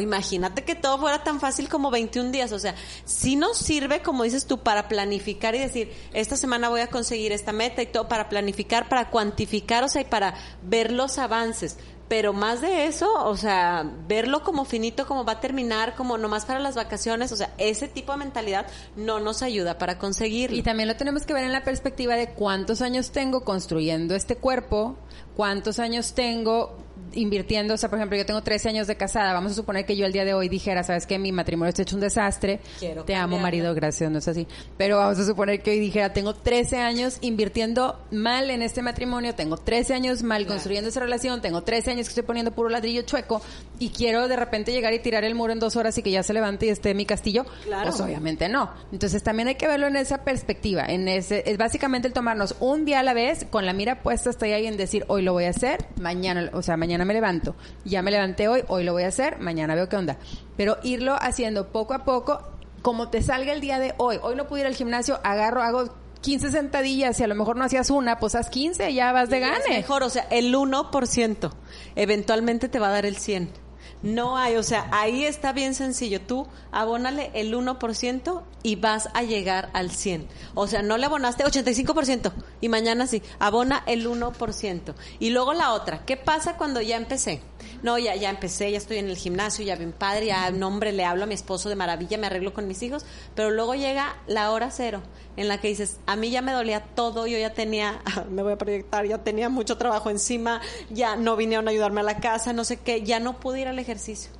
imagínate que todo fuera tan fácil como 21 días. O sea, si nos sirve, como dices tú, para planificar y decir, esta semana voy a conseguir esta meta y todo, para planificar, para cuantificar, o sea, y para ver los avances. Pero más de eso, o sea, verlo como finito, como va a terminar, como nomás para las vacaciones, o sea, ese tipo de mentalidad no nos ayuda para conseguirlo. Y también lo tenemos que ver en la perspectiva de cuántos años tengo construyendo este cuerpo cuántos años tengo invirtiendo, o sea, por ejemplo, yo tengo 13 años de casada, vamos a suponer que yo el día de hoy dijera, sabes que mi matrimonio está hecho un desastre, Quiero te amo marido, gracias, no es así, pero vamos a suponer que hoy dijera, tengo 13 años invirtiendo mal en este matrimonio, tengo 13 años mal construyendo esa relación, tengo 13 años que estoy poniendo puro ladrillo chueco y quiero de repente llegar y tirar el muro en dos horas y que ya se levante y esté mi castillo, Claro. pues obviamente no. Entonces también hay que verlo en esa perspectiva, en ese, es básicamente el tomarnos un día a la vez con la mira puesta hasta ahí en decir, hoy lo voy a hacer, mañana, o sea, mañana me levanto, ya me levanté hoy, hoy lo voy a hacer, mañana veo qué onda. Pero irlo haciendo poco a poco, como te salga el día de hoy, hoy no pude ir al gimnasio, agarro, hago 15 sentadillas y a lo mejor no hacías una, pues haz 15, ya vas de Es gane. mejor, o sea, el 1% eventualmente te va a dar el 100. No hay, o sea, ahí está bien sencillo. Tú abónale el 1% y vas a llegar al 100. O sea, no le abonaste 85% y mañana sí, abona el 1%. Y luego la otra, ¿qué pasa cuando ya empecé? No, ya, ya empecé, ya estoy en el gimnasio, ya bien padre, ya no, hombre, le hablo a mi esposo de maravilla, me arreglo con mis hijos, pero luego llega la hora cero, en la que dices, a mí ya me dolía todo, yo ya tenía, me voy a proyectar, ya tenía mucho trabajo encima, ya no vinieron a ayudarme a la casa, no sé qué, ya no pude ir al ejercicio.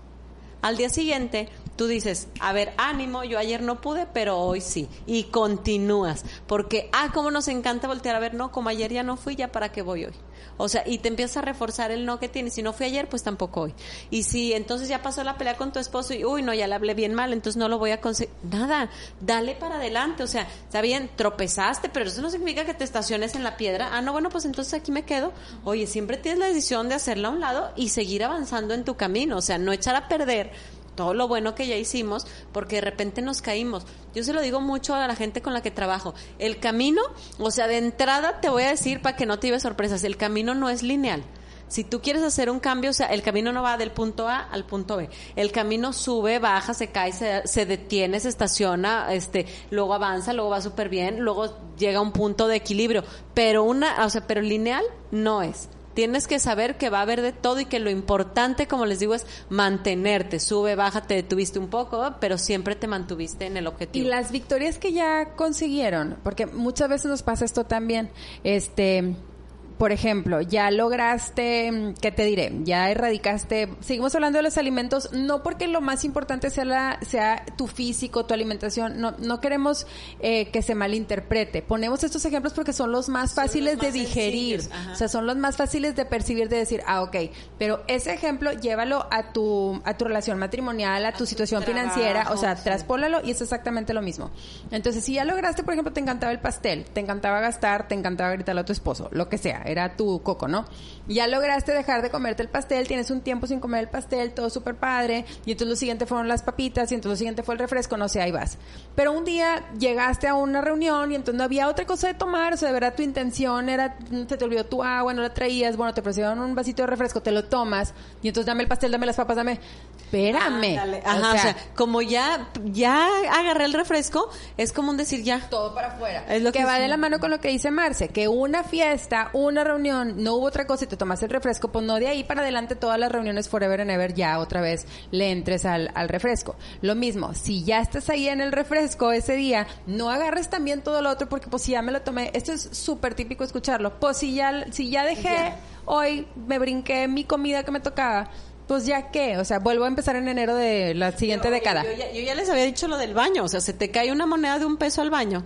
Al día siguiente, tú dices, a ver, ánimo, yo ayer no pude, pero hoy sí. Y continúas. Porque, ah, cómo nos encanta voltear a ver, no, como ayer ya no fui, ya para qué voy hoy. O sea, y te empiezas a reforzar el no que tienes. Si no fui ayer, pues tampoco hoy. Y si entonces ya pasó la pelea con tu esposo y, uy, no, ya le hablé bien mal, entonces no lo voy a conseguir. Nada, dale para adelante. O sea, está bien, tropezaste, pero eso no significa que te estaciones en la piedra. Ah, no, bueno, pues entonces aquí me quedo. Oye, siempre tienes la decisión de hacerla a un lado y seguir avanzando en tu camino. O sea, no echar a perder todo lo bueno que ya hicimos, porque de repente nos caímos. Yo se lo digo mucho a la gente con la que trabajo. El camino, o sea, de entrada te voy a decir para que no te lleves sorpresas, el camino no es lineal. Si tú quieres hacer un cambio, o sea, el camino no va del punto A al punto B. El camino sube, baja, se cae, se, se detiene, se estaciona, este, luego avanza, luego va súper bien, luego llega a un punto de equilibrio. Pero una, o sea, pero lineal no es. Tienes que saber que va a haber de todo y que lo importante, como les digo, es mantenerte. Sube, baja, te detuviste un poco, pero siempre te mantuviste en el Y objetivo. las victorias que ya consiguieron, porque muchas veces nos pasa esto también, este, por ejemplo, ya lograste, mm, ¿qué te diré? Ya erradicaste, seguimos hablando de los alimentos, no porque lo más importante sea la, sea tu físico, tu alimentación, no, no queremos eh, que se malinterprete. Ponemos estos ejemplos porque son los más fáciles los de digerir, o sea, son los más fáciles de percibir, de decir, ah, ok, pero ese ejemplo llévalo a tu, a tu relación matrimonial, a tu situación financiera, o sea, sí. traspólalo y es exactamente lo mismo. Entonces, si ya lograste, por ejemplo, te encantaba el pastel, te encantaba gastar, te encantaba gritarle a tu esposo, lo que sea, era tu coco, ¿no? Ya lograste dejar de comerte el pastel, tienes un tiempo sin comer el pastel, todo súper padre, y entonces lo siguiente fueron las papitas, y entonces lo siguiente fue el refresco, no sé, ahí vas. Pero un día llegaste a una reunión y entonces no había otra cosa de tomar, o sea, de verdad tu intención era, se te olvidó tu agua, no la traías, bueno, te ofrecieron un vasito de refresco, te lo tomas, y entonces dame el pastel, dame las papas, dame... Espérame. Ajá, o sea, sea, como ya, ya agarré el refresco, es como un decir ya. todo para afuera. Es lo que, que va de la mano con lo que dice Marce, que una fiesta, una reunión, no hubo otra cosa y te tomas el refresco, pues no de ahí para adelante todas las reuniones forever and ever ya otra vez le entres al, al refresco. Lo mismo, si ya estás ahí en el refresco ese día, no agarres también todo lo otro porque pues si ya me lo tomé, esto es súper típico escucharlo, pues si ya, si ya dejé Ya. hoy, me brinqué mi comida que me tocaba, pues ya qué, o sea, vuelvo a empezar en enero de la siguiente década. Yo ya, yo ya les había dicho lo del baño, o sea, se te cae una moneda de un peso al baño.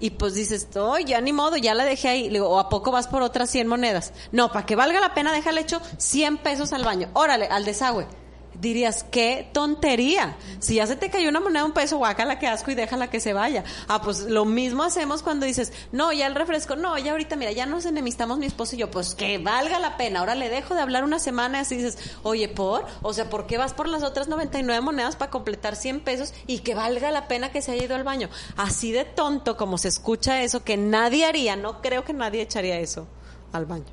Y pues dices, oh, ya ni modo, ya la dejé ahí. Le digo, o a poco vas por otras 100 monedas. No, para que valga la pena, déjale hecho 100 pesos al baño. Órale, al desagüe. Dirías, qué tontería. Si ya se te cayó una moneda un peso, guácala que asco y déjala que se vaya. Ah, pues lo mismo hacemos cuando dices, no, ya el refresco, no, ya ahorita, mira, ya nos enemistamos mi esposo y yo, pues que valga la pena. Ahora le dejo de hablar una semana y así dices, oye, ¿por? O sea, ¿por qué vas por las otras 99 monedas para completar 100 pesos y que valga la pena que se haya ido al baño? Así de tonto como se escucha eso, que nadie haría, no creo que nadie echaría eso al baño.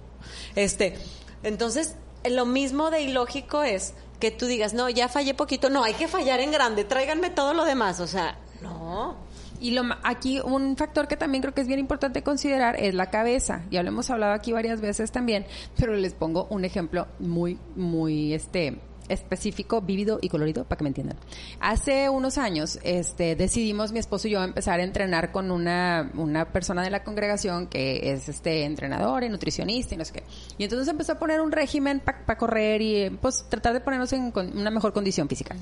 Este, entonces, lo mismo de ilógico es que tú digas, no, ya fallé poquito, no, hay que fallar en grande, tráiganme todo lo demás, o sea, no. Y lo, aquí un factor que también creo que es bien importante considerar es la cabeza. Ya lo hemos hablado aquí varias veces también, pero les pongo un ejemplo muy, muy, este, específico, vívido y colorido para que me entiendan. Hace unos años, este, decidimos mi esposo y yo empezar a entrenar con una, una persona de la congregación que es este entrenador y nutricionista y no sé qué. Y entonces empezó a poner un régimen para correr y pues tratar de ponernos en una mejor condición física.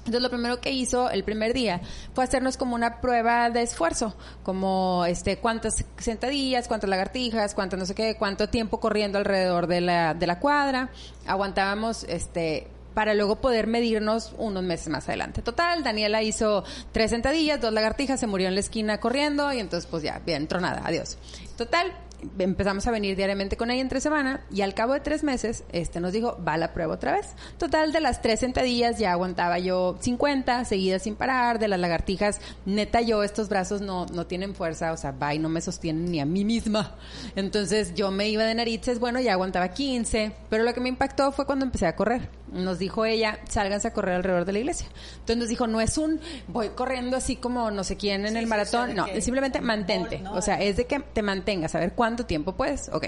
Entonces lo primero que hizo el primer día fue hacernos como una prueba de esfuerzo, como este cuántas sentadillas, cuántas lagartijas, cuántas no sé qué, cuánto tiempo corriendo alrededor de la, de la cuadra. Aguantábamos este para luego poder medirnos unos meses más adelante. Total, Daniela hizo tres sentadillas, dos lagartijas, se murió en la esquina corriendo y entonces pues ya, bien, tronada, adiós. Total, empezamos a venir diariamente con ella entre semana y al cabo de tres meses, este nos dijo, va a la prueba otra vez. Total, de las tres sentadillas ya aguantaba yo 50 seguidas sin parar, de las lagartijas, neta yo estos brazos no, no tienen fuerza, o sea, va y no me sostienen ni a mí misma. Entonces yo me iba de narices, bueno, ya aguantaba 15, pero lo que me impactó fue cuando empecé a correr. Nos dijo ella, sálganse a correr alrededor de la iglesia. Entonces nos dijo, no es un, voy corriendo así como no sé quién en el maratón, no, es simplemente mantente. O sea, es de que te mantengas, a ver cuánto ¿Cuánto tiempo puedes? Ok.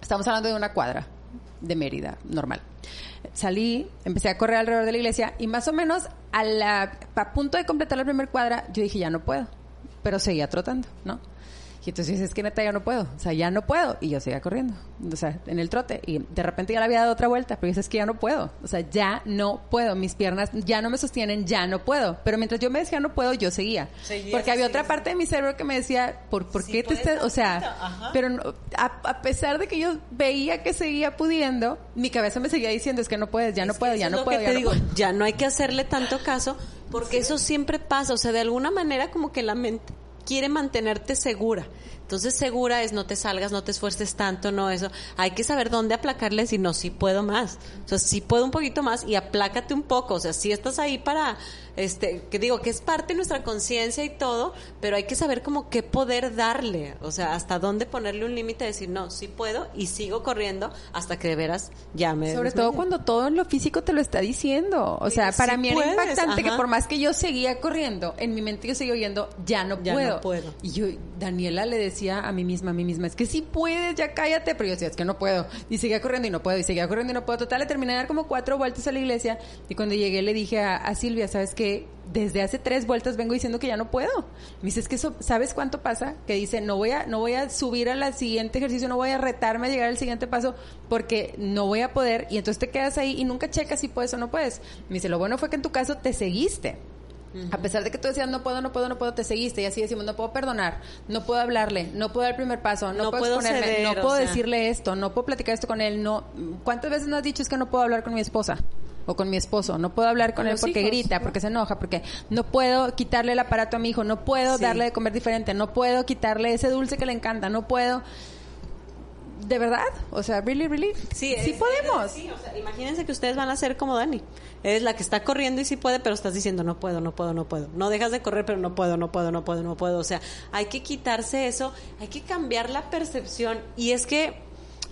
Estamos hablando de una cuadra de Mérida, normal. Salí, empecé a correr alrededor de la iglesia y más o menos a, la, a punto de completar la primera cuadra, yo dije, ya no puedo. Pero seguía trotando, ¿no? Y entonces es que neta ya no puedo, o sea, ya no puedo. Y yo seguía corriendo, o sea, en el trote. Y de repente ya le había dado otra vuelta, pero dices que ya no puedo, o sea, ya no puedo. Mis piernas ya no me sostienen, ya no puedo. Pero mientras yo me decía no puedo, yo seguía. Porque había otra parte de mi cerebro que me decía, ¿por, por qué te estés, o sea, pero a, pesar de que yo veía que seguía pudiendo, mi cabeza me seguía diciendo, es que no puedes, ya no puedo, ya no puedo. ya te no digo, puedo. ya no hay que hacerle tanto caso, porque eso siempre pasa, o sea, de alguna manera como que la mente quiere mantenerte segura. Entonces segura es no te salgas, no te esfuerces tanto, no eso. Hay que saber dónde aplacarle si no, si puedo más. O sea, si puedo un poquito más y aplácate un poco. O sea, si estás ahí para, este, que digo, que es parte de nuestra conciencia y todo, pero hay que saber como qué poder darle. O sea, hasta dónde ponerle un límite, decir, no, sí puedo y sigo corriendo hasta que de veras ya me... Sobre todo cuando todo en lo físico te lo está diciendo. O sea, para mí era impactante que por más que yo seguía corriendo, en mi mente yo seguía oyendo, ya no ya puedo. No puedo. Y yo, Daniela le decía, a mí misma, a mí misma, es que sí puedes, ya cállate, pero yo decía, es que no puedo. Y seguía corriendo y no puedo, y seguía corriendo y no puedo. Total, le terminé de dar como cuatro vueltas a la iglesia y cuando llegué le dije a, Silvia, ¿sabes qué? Desde hace tres vueltas vengo diciendo que ya no puedo. Me dice, es que eso, ¿sabes cuánto pasa? Que dice, no voy a, no voy a subir al siguiente ejercicio, no voy a retarme a llegar al siguiente paso porque no voy a poder y entonces te quedas ahí y nunca checas si puedes o no puedes. Me dice, lo bueno fue que en tu caso te seguiste. A pesar de que tú decías, no puedo, no puedo, no puedo, te seguiste. Y así decimos, no puedo perdonar, no puedo hablarle, no puedo dar el primer paso, no, puedo, exponerme, no puedo decirle esto, no puedo platicar esto con él. no ¿Cuántas veces nos has dicho es que no puedo hablar con mi esposa? o con mi esposo, no puedo hablar con, él porque grita, porque se enoja, porque no puedo quitarle el aparato a mi hijo, no puedo darle de comer diferente, no puedo quitarle ese dulce que le encanta, no puedo ¿De verdad? O sea, really, really. Sí, sí podemos. sí, o sea, imagínense que ustedes van a ser como Dani. Es la que está corriendo y sí puede, pero estás diciendo no puedo, no puedo, no puedo. No dejas de correr, pero no puedo, no puedo, no puedo, no puedo. O sea, hay que quitarse eso, hay que cambiar la percepción. Y es que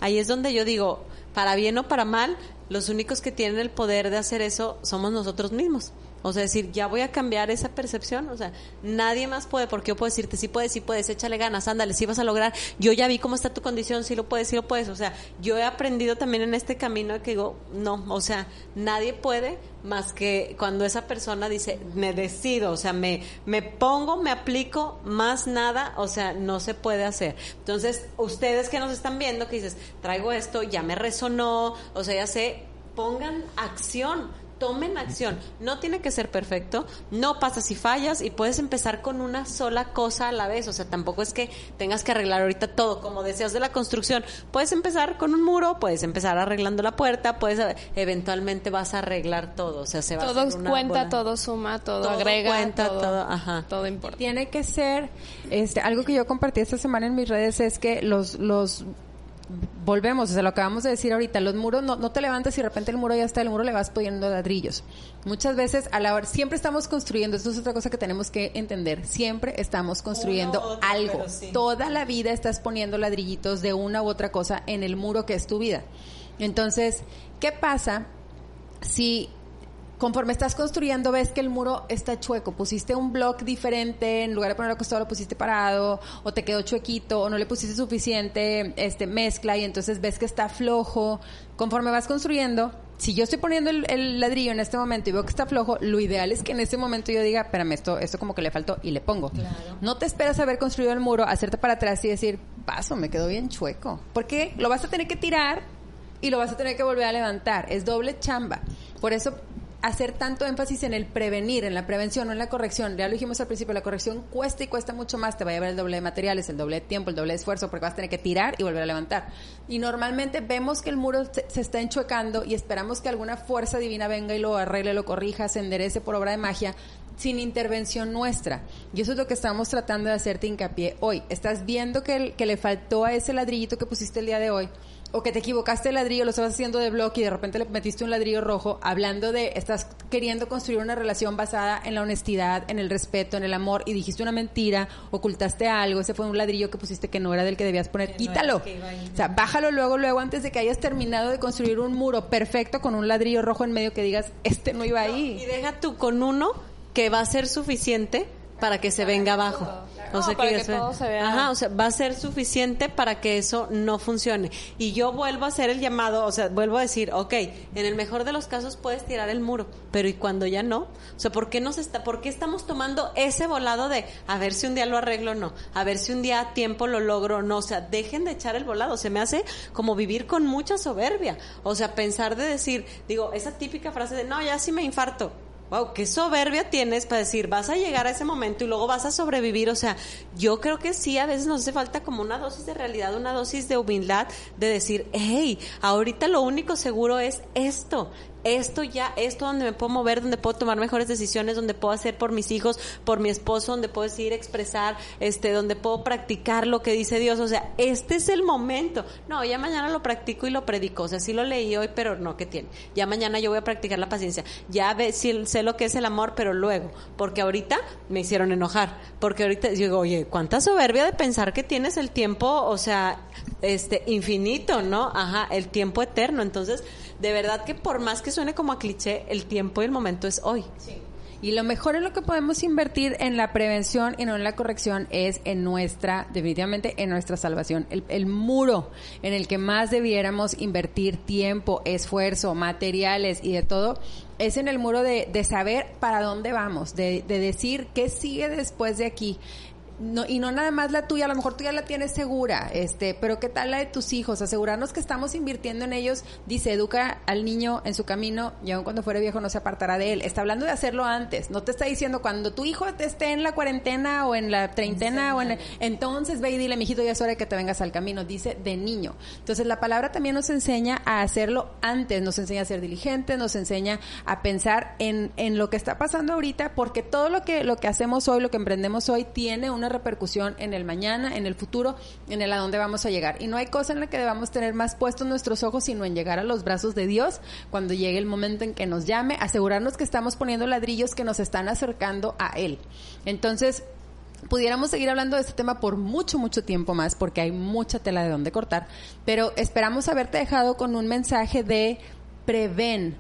ahí es donde yo digo, para bien o para mal, los únicos que tienen el poder de hacer eso somos nosotros mismos. O sea, decir, ya voy a cambiar esa percepción. O sea, nadie más puede, porque yo puedo decirte, sí puedes, sí puedes, échale ganas, ándale, sí vas a lograr. Yo ya vi cómo está tu condición, sí lo puedes, sí lo puedes. O sea, yo he aprendido también en este camino que digo, no, o sea, nadie puede más que cuando esa persona dice, me decido, o sea, me, me pongo, me aplico, más nada, o sea, no se puede hacer. Entonces, ustedes que nos están viendo, que dices, traigo esto, ya me resonó, o sea, ya sé, pongan acción tomen acción. No tiene que ser perfecto, no pasa si fallas y puedes empezar con una sola cosa a la vez. O sea, tampoco es que tengas que arreglar ahorita todo, como deseas de la construcción. Puedes empezar con un muro, puedes empezar arreglando la puerta, puedes eventualmente vas a arreglar todo. O sea, se va todo a hacer una cuenta, todo suma, todo, agrega, cuenta, todo, todo, ajá. todo importa. Tiene que ser, este, algo que yo compartí esta semana en mis redes es que los, los volvemos, o sea, lo acabamos de decir ahorita, los muros, no, no te levantes y de repente el muro ya está, el muro le vas poniendo ladrillos. Muchas veces, a la hora, siempre estamos construyendo, esto es otra cosa que tenemos que entender, siempre estamos construyendo algo. Toda la vida estás poniendo ladrillitos de una u otra cosa en el muro que es tu vida. Entonces, ¿qué pasa si conforme estás construyendo ves que el muro está chueco, pusiste un block diferente, en lugar de ponerlo acostado lo pusiste parado, o te quedó chuequito, o no le pusiste suficiente este mezcla y entonces ves que está flojo. Conforme vas construyendo, si yo estoy poniendo el, ladrillo en este momento y veo que está flojo, lo ideal es que en ese momento yo diga, espérame, esto, esto como que le faltó y le pongo. No te esperas haber construido el muro, hacerte para atrás y decir, paso, me quedó bien chueco. Porque lo vas a tener que tirar y lo vas a tener que volver a levantar. Es doble chamba. Por eso hacer tanto énfasis en el prevenir, en la prevención, no en la corrección. Ya lo dijimos al principio, la corrección cuesta y cuesta mucho más. Te va a llevar el doble de materiales, el doble de tiempo, el doble de esfuerzo, porque vas a tener que tirar y volver a levantar. Y normalmente vemos que el muro se, está enchuecando y esperamos que alguna fuerza divina venga y lo arregle, lo corrija, se enderece por obra de magia sin intervención nuestra. Y eso es lo que estamos tratando de hacerte hincapié hoy. Estás viendo que, que le faltó a ese ladrillito que pusiste el día de hoy o que te equivocaste el ladrillo, lo estabas haciendo de bloque y de repente le metiste un ladrillo rojo, hablando de, estás queriendo construir una relación basada en la honestidad, en el respeto, en el amor, y dijiste una mentira, ocultaste algo, ese fue un ladrillo que pusiste que no era del que debías poner, quítalo. o sea, bájalo luego, luego, antes de que hayas terminado de construir un muro perfecto con un ladrillo rojo en medio que digas, este no iba ahí. y deja tú con uno que va a ser suficiente para que se venga abajo. O sea, que, todo se vea. Ajá, o sea, va a ser suficiente para que eso no funcione. Y yo vuelvo a hacer el llamado, o sea, vuelvo a decir, ok, en el mejor de los casos puedes tirar el muro, pero ¿y cuando ya no? O sea, ¿por qué nos está, por qué estamos tomando ese volado de a ver si un día lo arreglo o no? A ver si un día a tiempo lo logro o no? O sea, dejen de echar el volado. Se me hace como vivir con mucha soberbia. O sea, pensar de decir, digo, esa típica frase de, no, ya sí me infarto wow, qué soberbia tienes para decir, vas a llegar a ese momento y luego vas a sobrevivir. O sea, yo creo que sí, a veces nos hace falta como una dosis de realidad, una dosis de humildad, de decir, hey, ahorita lo único seguro es esto esto ya, esto donde me puedo mover, donde puedo tomar mejores decisiones, donde puedo hacer por mis hijos, por mi esposo, donde puedo decidir expresar, este, donde puedo practicar lo que dice Dios. O sea, este es el momento. No, ya mañana lo practico y lo predico. O sea, sí lo leí hoy, pero no, ¿qué tiene? Ya mañana yo voy a practicar la paciencia. Ya ve, sí, sé lo que es el amor, pero luego. Porque ahorita me hicieron enojar. Porque ahorita digo, oye, cuánta soberbia de pensar que tienes el tiempo, o sea, este, infinito, ¿no? Ajá, el tiempo eterno. Entonces, de verdad que por más que suene como a cliché, el tiempo y el momento es hoy. Y lo mejor en lo que podemos invertir en la prevención y no en la corrección es en nuestra, definitivamente en nuestra salvación. El, muro en el que más debiéramos invertir tiempo, esfuerzo, materiales y de todo es en el muro de, saber para dónde vamos, de, de decir qué sigue después de aquí no, y no nada más la tuya, a lo mejor tú ya la tienes segura, este, pero qué tal la de tus hijos, asegurarnos que estamos invirtiendo en ellos, dice, educa al niño en su camino y aun cuando fuere viejo no se apartará de él. Está hablando de hacerlo antes, no te está diciendo cuando tu hijo esté en la cuarentena o en la treintena o en entonces ve y dile, mijito, ya es hora de que te vengas al camino, dice de niño. Entonces la palabra también nos enseña a hacerlo antes, nos enseña a ser diligentes, nos enseña a pensar en, en lo que está pasando ahorita, porque todo lo que, lo que hacemos hoy, lo que emprendemos hoy, tiene una repercusión en el mañana, en el futuro, en el a dónde vamos a llegar. Y no hay cosa en la que debamos tener más puestos nuestros ojos sino en llegar a los brazos de Dios cuando llegue el momento en que nos llame, asegurarnos que estamos poniendo ladrillos que nos están acercando a Él. Entonces, pudiéramos seguir hablando de este tema por mucho, mucho tiempo más, porque hay mucha tela de donde cortar, pero esperamos haberte dejado con un mensaje de prevén,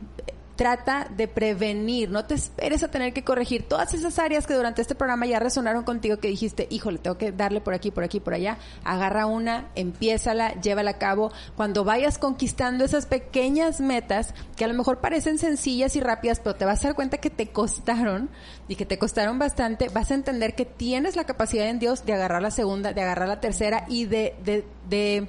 trata de prevenir, no te esperes a tener que corregir todas esas áreas que durante este programa ya resonaron contigo que dijiste, híjole, tengo que darle por aquí, por aquí, por allá, agarra una, empiézala, llévala a cabo. Cuando vayas conquistando esas pequeñas metas que a lo mejor parecen sencillas y rápidas, pero te vas a dar cuenta que te costaron y que te costaron bastante, vas a entender que tienes la capacidad en Dios de agarrar la segunda, de agarrar la tercera y de, de, de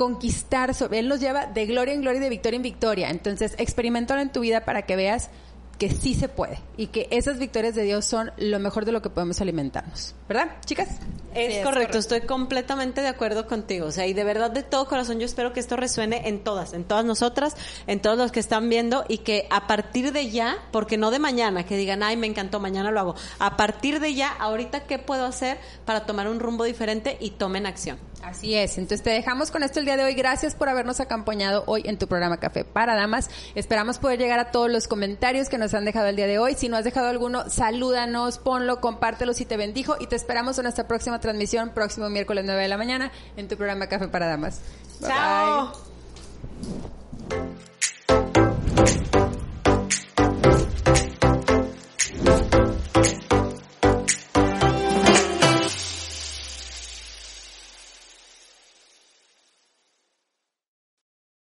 conquistar, Él nos lleva de gloria en gloria y de victoria en victoria. Entonces, experimentalo en tu vida para que veas que sí se puede y que esas victorias de Dios son lo mejor de lo que podemos alimentarnos. ¿Verdad, chicas? Es, correcto, estoy completamente de acuerdo contigo. O sea, y de verdad, de todo corazón, yo espero que esto resuene en todas, en todas nosotras, en todos los que están viendo y que a partir de ya, porque no de mañana, que digan, ay, me encantó, mañana lo hago. A partir de ya, ahorita, ¿qué puedo hacer para tomar un rumbo diferente y tomen acción? Así es, entonces te dejamos con esto el día de hoy. Gracias por habernos acompañado hoy en tu programa Café para Damas. Esperamos poder llegar a todos los comentarios que nos han dejado el día de hoy. Si no has dejado alguno, salúdanos, ponlo, compártelo si te bendijo y te esperamos en nuestra próxima transmisión, próximo miércoles 9 de la mañana, en tu programa Café para Damas. Chao.